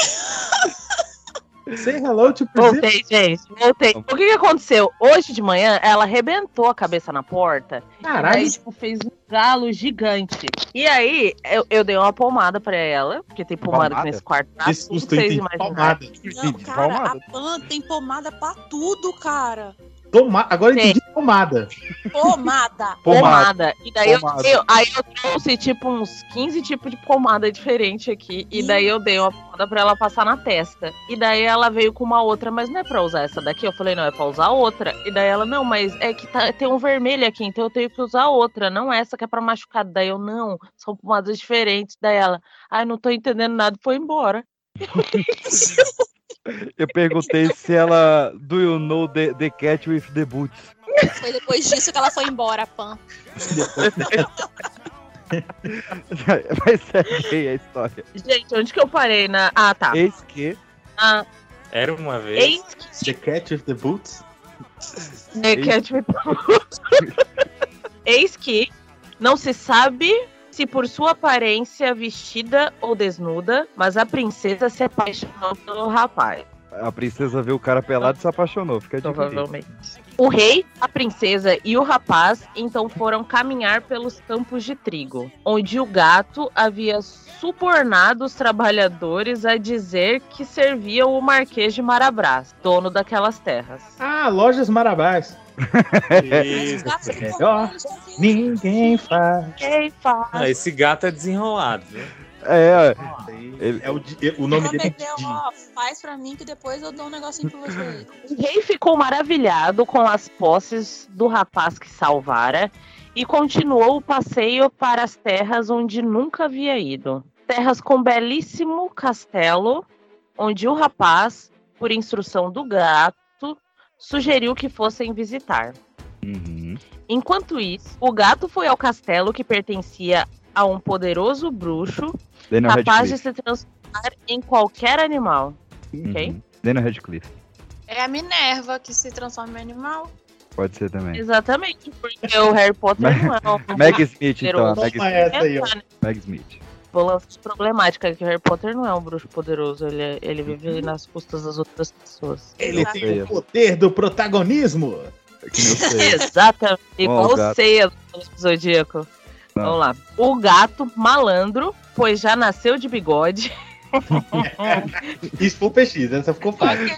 Say hello to Brazil. Voltei, gente, voltei. O que, que aconteceu? Hoje de manhã, ela arrebentou a cabeça na porta. E Caralho. aí, tipo, fez um galo gigante. E aí, eu, eu dei uma pomada pra ela, porque tem pomada, Pomada? aqui nesse quarto. Tá? Que Tudo susto, vocês hein? imaginarem. Palmada. Não, cara, palmada. a Pan tem pomada pra tudo, cara. Toma... Agora eu entendi pomada. Pomada. Pomada. Pomada. E daí eu, Pomada. eu- aí eu trouxe, tipo, uns 15 tipos de pomada diferente aqui. E daí eu dei uma pomada pra ela passar na testa. E daí ela veio com uma outra, mas não é pra usar essa daqui. Eu falei, não, é pra usar outra. E daí ela, não, mas é que tá- tem um vermelho aqui, então eu tenho que usar outra. Não essa que é pra machucado. Daí eu, não, são pomadas diferentes. Daí ela, ai, não tô entendendo nada, foi embora. Eu perguntei se ela. Do you know the, the cat with the boots? Foi depois disso que ela foi embora, Pan. Mas segue aí a história. Gente, onde que eu parei na. Ah, tá. Eis que. Ah, Era uma vez. eis que The cat with the boots. The Cat with Eis que não se sabe se por sua aparência vestida ou desnuda, mas a princesa se apaixonou pelo rapaz. A princesa viu o cara pelado e se apaixonou. Fica. Provavelmente. O rei, a princesa e o rapaz então foram caminhar pelos campos de trigo, onde o gato havia subornado os trabalhadores a dizer que servia o Marquês de Marabras, dono daquelas terras. Ah, lojas Marabás. Isso. Melhor ninguém faz. Quem faz? Ah, esse gato é desenrolado. viu? É, ele- É o, o nome dele é ó, faz pra mim que depois eu dou um negocinho pra você. O rei ficou maravilhado com as posses do rapaz que salvara e continuou o passeio para as terras onde nunca havia ido. Terras com belíssimo castelo, onde o rapaz, por instrução do gato, sugeriu que fossem visitar. Uhum. Enquanto isso, o gato foi ao castelo que pertencia a um poderoso bruxo Daniel capaz de Radcliffe. se transformar em qualquer animal. Ok? Uhum. Daniel Radcliffe. É a Minerva que se transforma em animal. Pode ser também. Exatamente, porque o Harry Potter não é um Meg Smith, então. poderoso. Meg Smith. essa aí, ó. Meg Smith. Vou lançar de problemática que o Harry Potter não é um bruxo poderoso, ele, é- ele vive nas custas das outras pessoas. Ele Eu tem o poder do protagonismo. Sei. Exatamente, igual o ceia do Zodíaco. Não. Vamos lá. O gato malandro, pois já nasceu de bigode, Isso foi o PX, essa ficou fácil.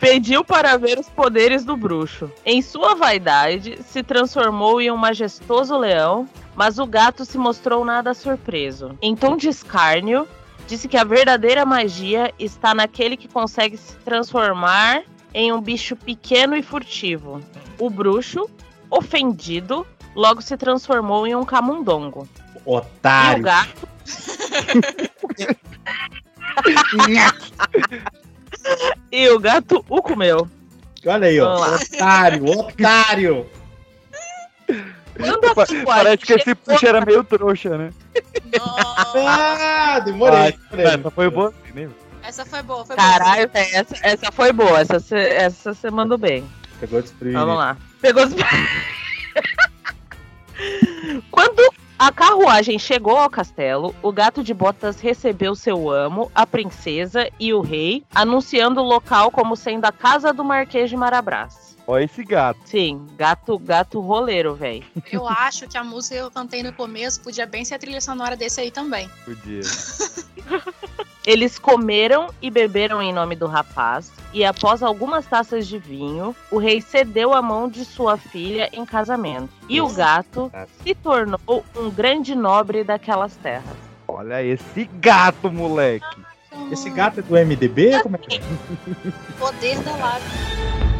pediu para ver os poderes do bruxo. Em sua vaidade, se transformou em um majestoso leão, mas o gato se mostrou nada surpreso. Em tom de escárnio, disse que a verdadeira magia está naquele que consegue se transformar em um bicho pequeno e furtivo. O bruxo, ofendido, logo se transformou em um camundongo. E o Otário. gato. E o gato o comeu. Olha aí, ó. Otário, otário. Quando a Pa- carruagem Parece que esse puxa era meio trouxa, né? Ah, demorei. demorei. Essa foi boa? Essa foi boa, foi Caralho, velho, essa, essa foi boa. Essa você essa cê mandou bem. Pegou desprevenido. Vamos lá. Pegou os... A carruagem chegou ao castelo, o gato de botas recebeu seu amo, a princesa e o rei, anunciando o local como sendo a casa do Marquês de Marabras. Ó, esse gato. Sim, gato, gato roleiro, velho. Eu acho que a música que eu cantei no começo podia bem ser a trilha sonora desse aí também. Podia. Eles comeram e beberam em nome do rapaz, e após algumas taças de vinho, o rei cedeu a mão de sua filha em casamento. E o gato se tornou um grande nobre daquelas terras. Olha esse gato, moleque. Esse gato é do MDB? Como é que é? Poder da lábia.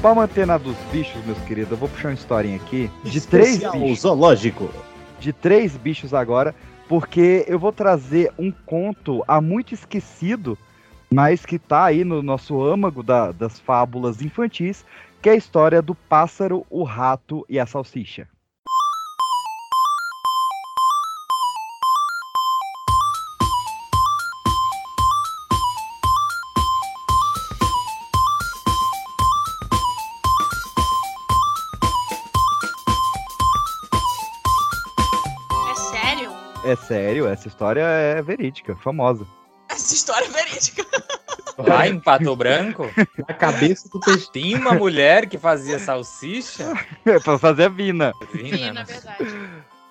Pra manter na dos bichos, meus queridos, eu vou puxar uma historinha aqui de três Especial bichos. zoológico. De três bichos agora, porque eu vou trazer um conto há muito esquecido, mas que tá aí no nosso âmago da- das fábulas infantis, que é a história do pássaro, o rato e a salsicha. É sério, essa história é verídica, famosa. Essa história é verídica. Lá em Pato Branco, A cabeça do peixe. tinha uma mulher que fazia salsicha. É pra fazer a vina. Vina, Sim, na né? verdade.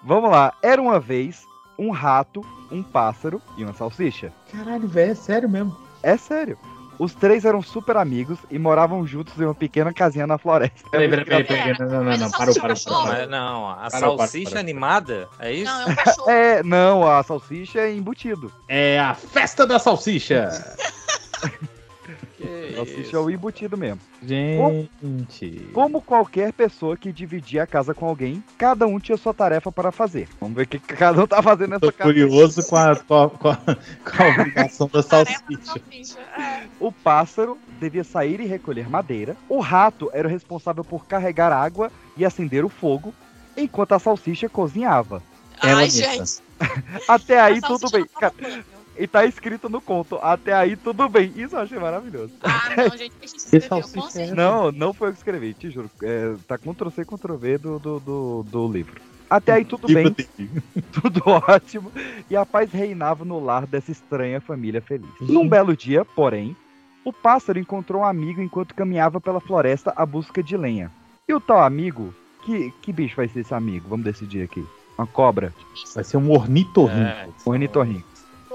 Vamos lá, era uma vez um rato, um pássaro e uma salsicha. Caralho, velho, é sério mesmo. É sério. Os três eram super amigos e moravam juntos em uma pequena casinha na floresta. Peraí, peraí, peraí, peraí. Não, não, não, não. Parou, parou, é parou. não, a salsicha parou. animada, é isso? Não, é um cachorro. É, não, a salsicha é embutido. É a festa da salsicha. Salsicha é o embutido mesmo. Gente. Como qualquer pessoa que dividia a casa com alguém, cada um tinha sua tarefa para fazer. Vamos ver o que cada um tá fazendo nessa Tô casa. curioso com a, com a, com a, com a obrigação da salsicha. É. O pássaro devia sair e recolher madeira. O rato era o responsável por carregar água e acender o fogo, enquanto a salsicha cozinhava. Ela Ai, mesma. gente. Até aí a tudo bem. Cara. E tá escrito no conto, até aí tudo bem. Isso eu achei maravilhoso. Ah, não, gente. Deixa eu Que escrever. com salsicha é certeza. Não, não foi eu que escrevi, te juro. É, tá Ctrl C, Ctrl V do, do, do, do livro. Até aí tudo bem, tudo ótimo, e a paz reinava no lar dessa estranha família feliz. Num belo dia, porém, o pássaro encontrou um amigo enquanto caminhava pela floresta à busca de lenha. E o tal amigo, que, que bicho vai ser esse amigo? Vamos decidir aqui. Uma cobra? Vai ser um ornitorrinco. É, Ornitorrinco.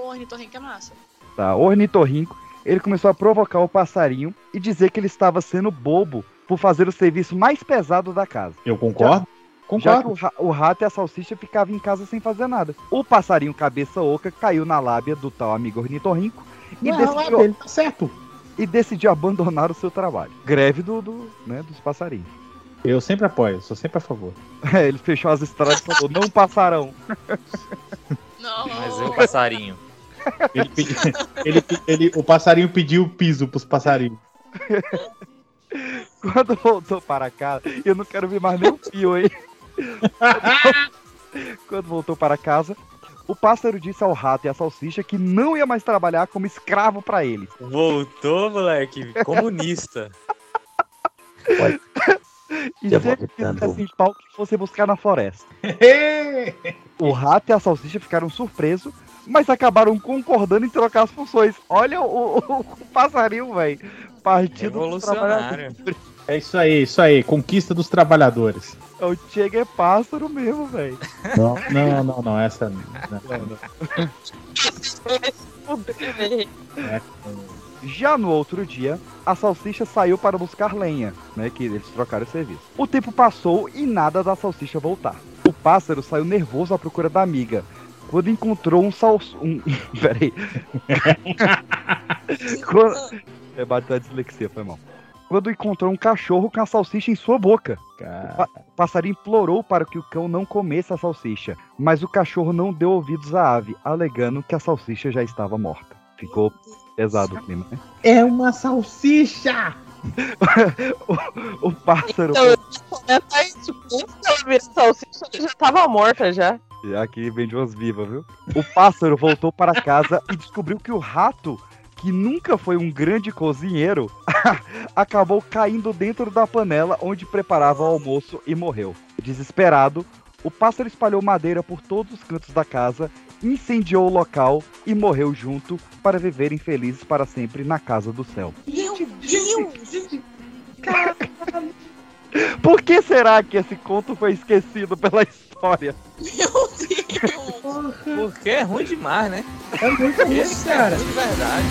Pô, ornitorrinco é massa. Tá, ornitorrinco, ele começou a provocar o passarinho e dizer que ele estava sendo bobo por fazer o serviço mais pesado da casa. Eu concordo. Já que Concordo. o, ra- o rato e a salsicha ficavam em casa sem fazer nada. O passarinho cabeça oca caiu na lábia do tal amigo ornitorrinco e, Não, decidiu, ele tá certo. e decidiu abandonar o seu trabalho. Greve do, do, né, dos passarinhos. Eu sempre apoio, sou sempre a favor. É, ele fechou as estradas e falou, não passarão. Não. Mas eu, passarinho. Ele pedi- ele ele- o passarinho pediu o piso pros passarinhos. Quando voltou para casa, eu não quero ver mais nem o fio aí. Quando voltou para casa, o pássaro disse ao rato e à salsicha que não ia mais trabalhar como escravo para ele. Voltou, moleque. Comunista. E Já se ele vou quisesse tentando. em pau que fosse buscar na floresta. O rato e a salsicha ficaram surpresos, mas acabaram concordando em trocar as funções. Olha o, o- o passarinho, velho. Partido dos Revolucionário. trabalhadores. É isso aí, isso aí. Conquista dos trabalhadores. É O Chega é pássaro mesmo, velho. Não, não, não, não. Essa. Não, é, Já no outro dia, a salsicha saiu para buscar lenha, né? Que eles trocaram o serviço. O tempo passou e nada da salsicha voltar. O pássaro saiu nervoso à procura da amiga. Quando encontrou um salso. Um... Peraí. quando... É, bateu a dislexia, foi mal. Quando encontrou um cachorro com a salsicha em sua boca. O pa- passarinho implorou para que o cão não comesse a salsicha, mas o cachorro não deu ouvidos à ave, alegando que a salsicha já estava morta. Ficou pesado o clima, né? É uma salsicha! o, o pássaro. Então, eu ia comentar isso. Antes dela virar salsicha, ela já tava morta já. Aqui vende umas vivas, viu? O pássaro voltou para casa e descobriu que o rato, que nunca foi um grande cozinheiro, acabou caindo dentro da panela onde preparava o almoço e morreu. Desesperado, o pássaro espalhou madeira por todos os cantos da casa, incendiou o local e morreu junto para viverem felizes para sempre na casa do céu. Meu Deus! Por que será que esse conto foi esquecido pela história? Meu Deus! Porque é ruim demais, né? É muito ruim, Esse cara. é ruim de verdade.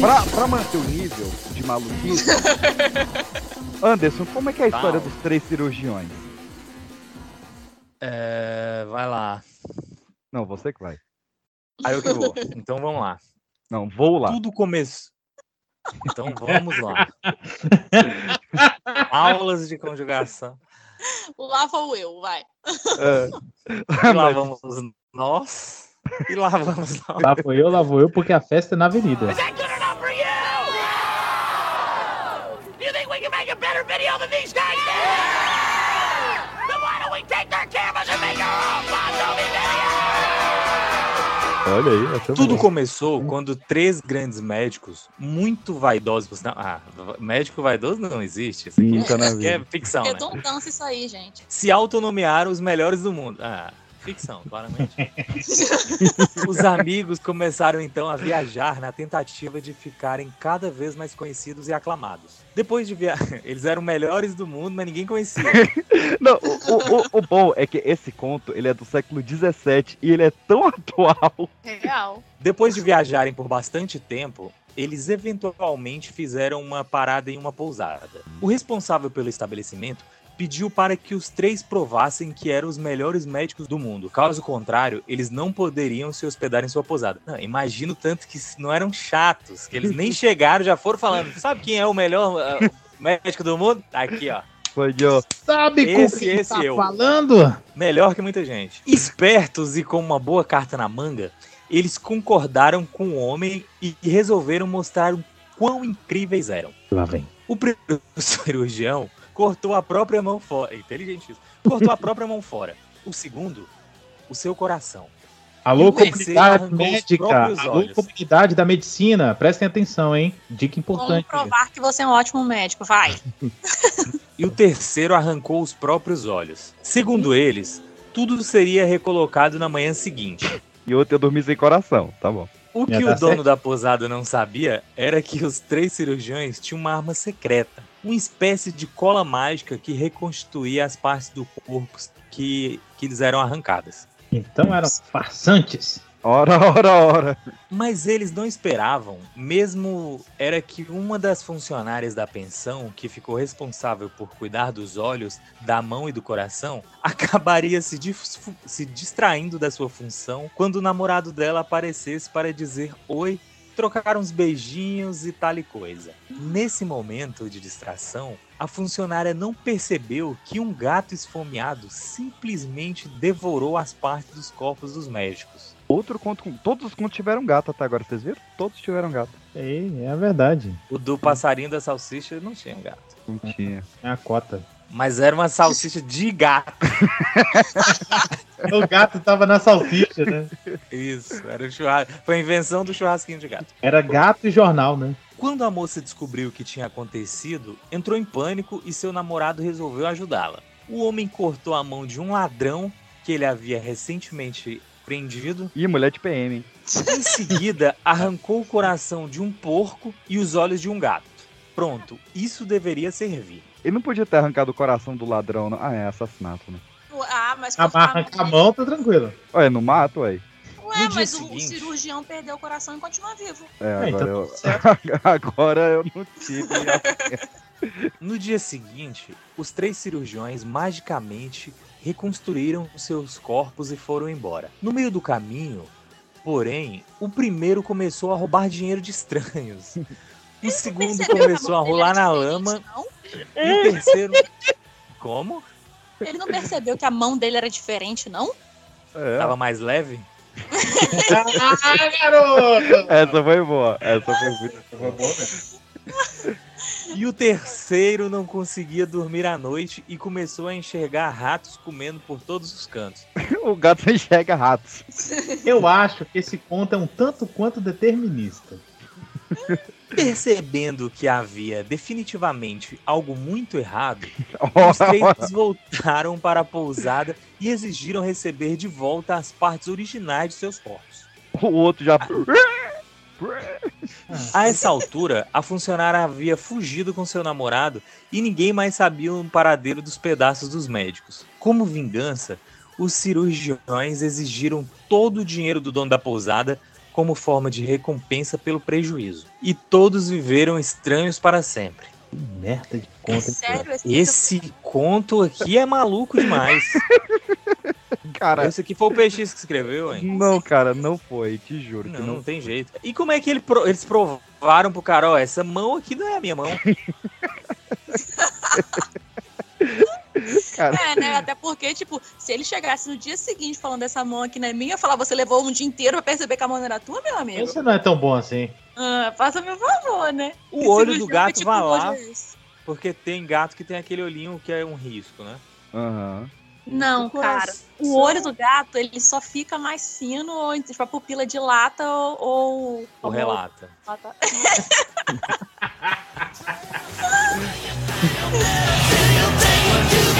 Pra, pra manter o nível de maluquice, Anderson, como é que é a história Tá. dos três cirurgiões? É, vai lá. Não, você que vai. Aí eu que vou. Então vamos lá. Não, vou lá. Tudo começou. Então vamos lá. Aulas de conjugação. Lá vou eu, vai. É. E lá vamos nós. E lá vamos nós. Lá vou eu, lá vou eu, porque a festa é na avenida. Olha aí, é Tudo começou quando três grandes médicos, muito vaidosos. Não, ah, médico vaidoso não existe. Isso aqui, Nunca na isso aqui é ficção, né? Redundância isso aí, gente. Se autonomearam os melhores do mundo. Ah, ficção, claramente. Os amigos começaram então a viajar na tentativa de ficarem cada vez mais conhecidos e aclamados. Depois de viajar, eles eram melhores do mundo, mas ninguém conhecia. Não, o, o- o- bom é que esse conto ele é do século XVII e ele é tão atual. Real. Depois de viajarem por bastante tempo, eles eventualmente fizeram uma parada em uma pousada. O responsável pelo estabelecimento pediu para que os três provassem que eram os melhores médicos do mundo. Caso contrário, eles não poderiam se hospedar em sua pousada. Não, imagino tanto que não eram chatos, que eles nem chegaram, já foram falando. Sabe quem é o melhor ah, médico do mundo? Aqui, ó. Foi eu. Sabe com Esse, quem esse tá eu. falando? Melhor que muita gente. Espertos e com uma boa carta na manga, eles concordaram com o homem e resolveram mostrar o quão incríveis eram. Lá vem. O primeiro cirurgião cortou a própria mão fora. Inteligente isso. Cortou a própria mão fora. O segundo, o seu coração. Alô, E comunidade médica. Alô, olhos. comunidade da medicina. Prestem atenção, hein? Dica importante. provar que você é um ótimo médico? Vai. E o terceiro arrancou os próprios olhos. Segundo eles, tudo seria recolocado na manhã seguinte. E outro eu dormi sem coração, tá bom. O que o dono certo. da posada não sabia era que os três cirurgiões tinham uma arma secreta, uma espécie de cola mágica que reconstituía as partes do corpo que, que lhes eram arrancadas. Então eram farsantes. Ora, ora, ora. Mas eles não esperavam, mesmo era que uma das funcionárias da pensão, que ficou responsável por cuidar dos olhos, da mão e do coração, acabaria se, se distraindo da sua função quando o namorado dela aparecesse para dizer oi, trocar uns beijinhos e tal e coisa. Nesse momento de distração, a funcionária não percebeu que um gato esfomeado simplesmente devorou as partes dos corpos dos médicos. Outro conto com. Todos os contos tiveram gato até agora, vocês viram? Todos tiveram gato. É, é a verdade. O do passarinho da salsicha não tinha gato. Não tinha. É a cota. Mas era uma salsicha de gato. O gato tava na salsicha, né? Isso, era o churrasco. Foi a invenção do churrasquinho de gato. Era gato e jornal, né? Quando a moça descobriu o que tinha acontecido, entrou em pânico e seu namorado resolveu ajudá-la. O homem cortou a mão de um ladrão que ele havia recentemente prendido. Ih, mulher de PM. hein? Em seguida, arrancou o coração de um porco e os olhos de um gato. Pronto, isso deveria servir. Ele não podia ter arrancado o coração do ladrão, não. Ah, é assassinato, né? Ah, mas A cortar arrancar a mão, tá tranquilo. Ué, no mato, ué. Ué, No dia mas o, o seguinte- cirurgião perdeu o coração e continua vivo. É, É, agora, então eu... certo. agora eu não tive. No dia seguinte, os três cirurgiões magicamente reconstruíram seus corpos e foram embora. No meio do caminho, porém, o primeiro começou a roubar dinheiro de estranhos. O segundo começou a rolar na lama não? e o terceiro. Como? Ele não percebeu que a mão dele era diferente, não? É, Tava mais leve? Ah, garoto! essa foi boa. Essa foi muito. Foi bom, né? E o terceiro não conseguia dormir à noite e começou a enxergar ratos comendo por todos os cantos. O gato enxerga ratos. Eu acho que esse conto é um tanto quanto determinista. Percebendo que havia definitivamente algo muito errado, os três voltaram para a pousada e exigiram receber de volta as partes originais de seus corpos. O outro já. A essa altura, a funcionária havia fugido com seu namorado e ninguém mais sabia o paradeiro dos pedaços dos médicos. Como vingança, os cirurgiões exigiram todo o dinheiro do dono da pousada como forma de recompensa pelo prejuízo. E todos viveram estranhos para sempre. Que merda de conta. Sério, esse, Esse conto aqui é maluco demais. Cara, Esse aqui foi o PX que escreveu, hein? não, cara, não foi, te juro que Não, não. não tem jeito. E como é que ele pro- eles provaram pro cara, ó, essa mão aqui não é a minha mão. Cara, É, né? Até porque, tipo, se ele chegasse no dia seguinte falando essa mão aqui não é minha, eu falar, você levou um dia inteiro pra perceber que a mão não era tua, meu amigo? Você não é tão bom assim. Ah, faça meu favor, né? O olho do gato que tipo vai lá, é porque tem gato que tem aquele olhinho que é um risco, né? aham. Não, O cara. O olho do gato, ele só fica mais fino, ou tipo, a pupila dilata ou. ou O relata. Ah,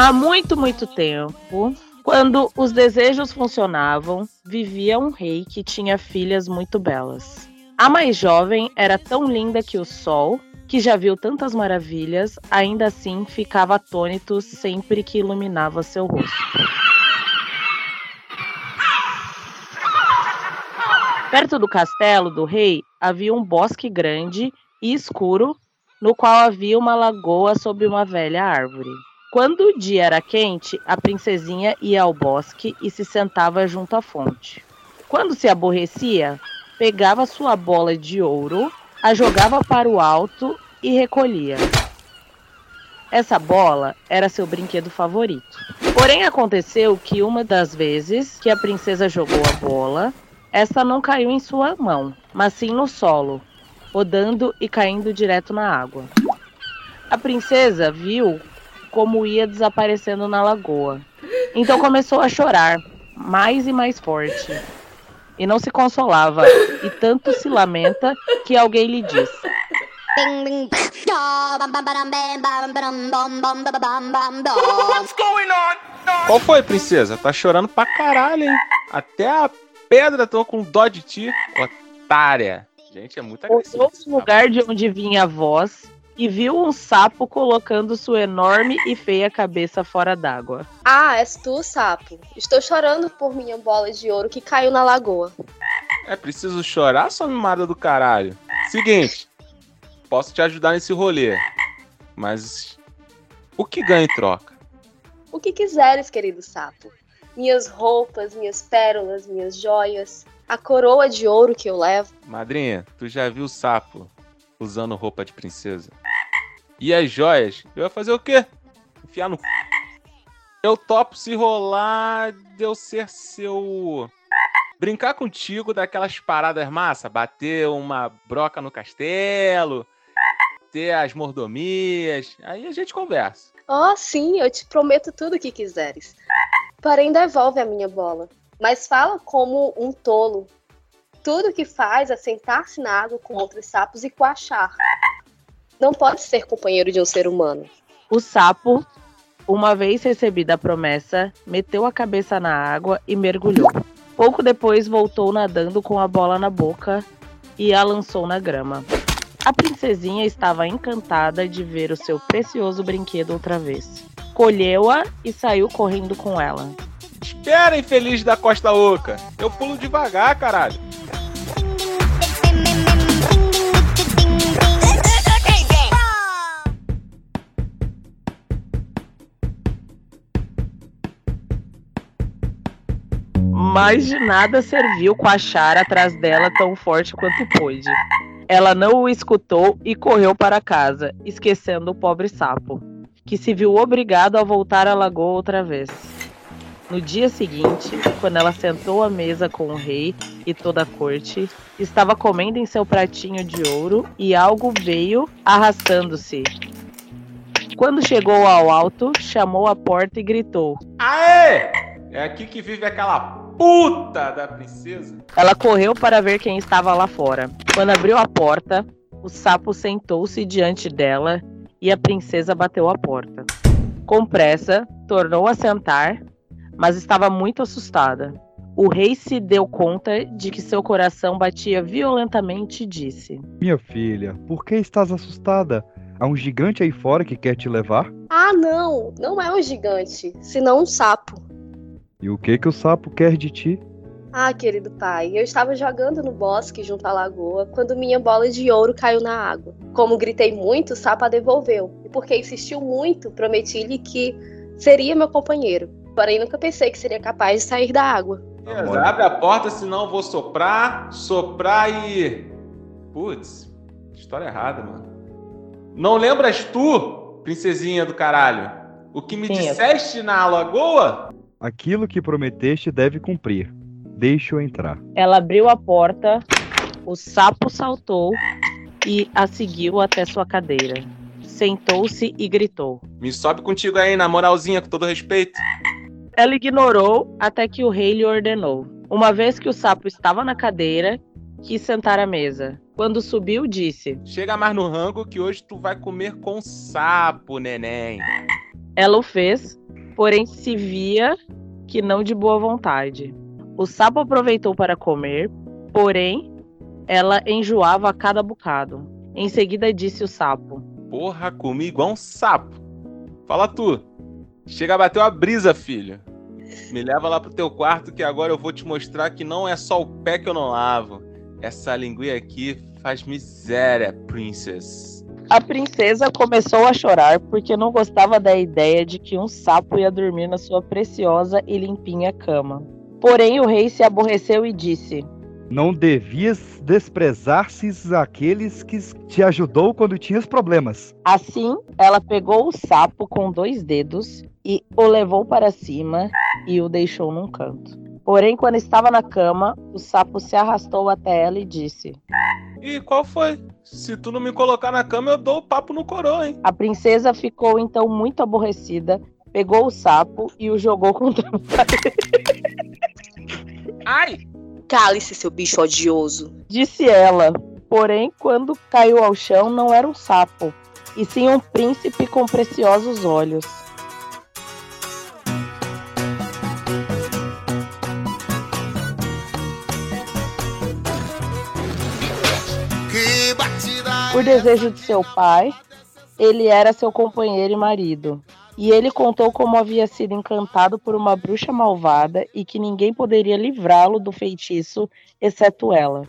Há muito, muito tempo, quando os desejos funcionavam, vivia um rei que tinha filhas muito belas. A mais jovem era tão linda que o sol, que já viu tantas maravilhas, ainda assim ficava atônito sempre que iluminava seu rosto. Perto do castelo do rei havia um bosque grande e escuro, no qual havia uma lagoa sob uma velha árvore. Quando o dia era quente, a princesinha ia ao bosque e se sentava junto à fonte. Quando se aborrecia, pegava sua bola de ouro, a jogava para o alto e recolhia. Essa bola era seu brinquedo favorito. Porém, aconteceu que uma das vezes que a princesa jogou a bola, essa não caiu em sua mão, mas sim no solo, rodando e caindo direto na água. A princesa viu como ia desaparecendo na lagoa. Então começou a chorar, mais e mais forte. E não se consolava, e tanto se lamenta que alguém lhe diz: Qual foi, princesa? Tá chorando pra caralho, hein? Até a pedra tô com dó de ti, otária. Gente, é muito agressivo. Olhou o lugar de onde vinha a voz e viu um sapo colocando sua enorme e feia cabeça fora d'água. Ah, és tu, sapo. Estou chorando por minha bola de ouro que caiu na lagoa. É preciso chorar, sua mimada do caralho. Seguinte, posso te ajudar nesse rolê, mas o que ganha em troca? O que quiseres, querido sapo. Minhas roupas, minhas pérolas, minhas joias, a coroa de ouro que eu levo. Madrinha, tu já viu o sapo usando roupa de princesa? E as joias? Eu ia fazer o quê? Enfiar no. Eu topo se rolar de eu ser seu. Brincar contigo daquelas paradas massa, bater uma broca no castelo, ter as mordomias. Aí a gente conversa. Oh, sim, eu te prometo tudo o que quiseres. Porém, devolve a minha bola. Mas fala como um tolo. Tudo que faz é sentar-se na água com outros sapos e coachar. Não pode ser companheiro de um ser humano. O sapo, uma vez recebida a promessa, meteu a cabeça na água e mergulhou. Pouco depois voltou nadando com a bola na boca e a lançou na grama. A princesinha estava encantada de ver o seu precioso brinquedo outra vez. Colheu-a e saiu correndo com ela. Espera, infeliz da Costa Oca. Eu pulo devagar, caralho. Mas de nada serviu coachar atrás dela tão forte quanto pôde. Ela não o escutou e correu para casa, esquecendo o pobre sapo, que se viu obrigado a voltar à lagoa outra vez. No dia seguinte, quando ela sentou à mesa com o rei e toda a corte, estava comendo em seu pratinho de ouro e algo veio arrastando-se. Quando chegou ao alto, chamou a porta e gritou. Aê! É aqui que vive aquela puta da princesa. Ela correu para ver quem estava lá fora. Quando abriu a porta, o sapo sentou-se diante dela e a princesa bateu a porta. Com pressa, tornou a sentar, mas estava muito assustada. O rei se deu conta de que seu coração batia violentamente e disse: Minha filha, por que estás assustada? Há um gigante aí fora que quer te levar? Ah, não! Não é um gigante, senão um sapo. E o que que o sapo quer de ti? Ah, querido pai, eu estava jogando no bosque junto à lagoa quando minha bola de ouro caiu na água. Como gritei muito, o sapo a devolveu. E porque insistiu muito, prometi-lhe que seria meu companheiro. Porém, nunca pensei que seria capaz de sair da água. Beleza, abre a porta, senão eu vou soprar, soprar e. Putz, história errada, mano. Não lembras tu, princesinha do caralho, o que me Sim, eu- disseste na lagoa? Aquilo que prometeste deve cumprir. Deixa-o entrar. Ela abriu a porta, o sapo saltou e a seguiu até sua cadeira. Sentou-se e gritou. Me sobe contigo aí, na moralzinha, com todo respeito. Ela ignorou até que o rei lhe ordenou. Uma vez que o sapo estava na cadeira, quis sentar à mesa. Quando subiu, disse: Chega mais no rango que hoje tu vai comer com sapo, neném. Ela o fez, porém se via que não de boa vontade. O sapo aproveitou para comer, porém ela enjoava a cada bocado. Em seguida disse o sapo: Porra, comi igual um sapo. Fala tu. Chega, a brisa, filho. Me leva lá pro teu quarto que agora eu vou te mostrar que não é só o pé que eu não lavo. Essa linguinha aqui faz miséria, princess. A princesa começou a chorar porque não gostava da ideia de que um sapo ia dormir na sua preciosa e limpinha cama. Porém, o rei se aborreceu e disse: Não devias desprezar-se aqueles que te ajudou quando tinhas problemas. Assim, ela pegou o sapo com dois dedos e o levou para cima e o deixou num canto. Porém, quando estava na cama, o sapo se arrastou até ela e disse: E qual foi? Se tu não me colocar na cama, eu dou o papo no coroa, hein? A princesa ficou então muito aborrecida, pegou o sapo e o jogou contra a parede. Ai! Cale-se, seu bicho odioso. Disse ela. Porém, quando caiu ao chão, não era um sapo, e sim um príncipe com preciosos olhos. Por desejo de seu pai, ele era seu companheiro e marido. E ele contou como havia sido encantado por uma bruxa malvada e que ninguém poderia livrá-lo do feitiço, exceto ela.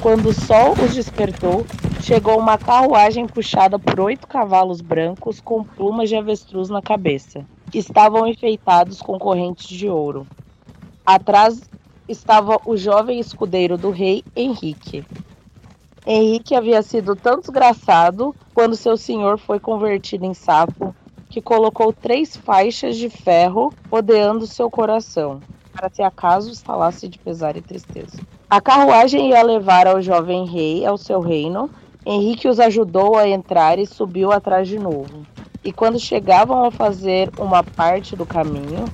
Quando o sol os despertou, chegou uma carruagem puxada por oito cavalos brancos com plumas de avestruz na cabeça. Estavam enfeitados com correntes de ouro. Atrás estava o jovem escudeiro do rei Henrique. Henrique havia sido tão desgraçado quando seu senhor foi convertido em sapo que colocou três faixas de ferro rodeando seu coração, para se acaso estalasse de pesar e tristeza. A carruagem ia levar ao jovem rei ao seu reino. Henrique os ajudou a entrar e subiu atrás de novo. E quando chegavam a fazer uma parte do caminho,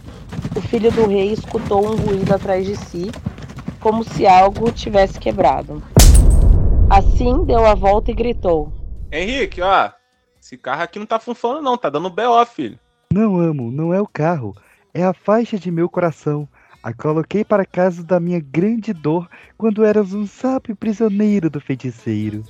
o filho do rei escutou um ruído atrás de si, como se algo tivesse quebrado. Assim deu a volta e gritou: Henrique, ó, esse carro aqui não tá funcionando, não, tá dando BO, filho. Não amo, não é o carro, é a faixa de meu coração. A coloquei para casa da minha grande dor quando eras um sapo prisioneiro do feiticeiro.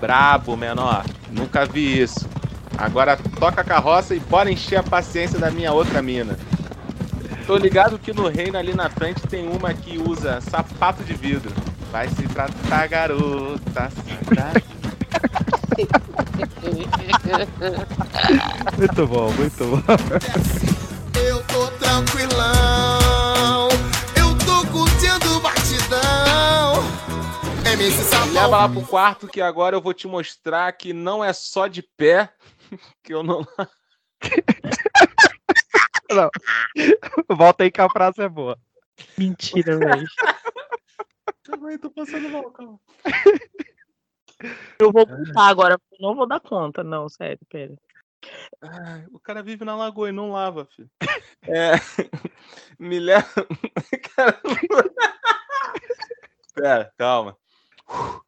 Brabo, menor. Nunca vi isso. Agora toca a carroça e bora encher a paciência da minha outra mina. Tô ligado que no reino ali na frente tem uma que usa sapato de vidro. Vai se tratar, garota. Se tratar. Muito bom, muito bom. Eu tô tranquilão, eu tô curtindo o batidão. MC Sapão. Leva lá pro quarto que agora eu vou te mostrar que não é só de pé que eu não. Não. Volta aí que a frase é boa. Mentira, velho. Calma aí, tô passando mal, calma. Eu vou voltar agora, porque eu não vou dar conta, não, sério, pera. Ai, o cara vive na lagoa e não lava, filho. É. Me leva. Cara... Pera, calma. Whew.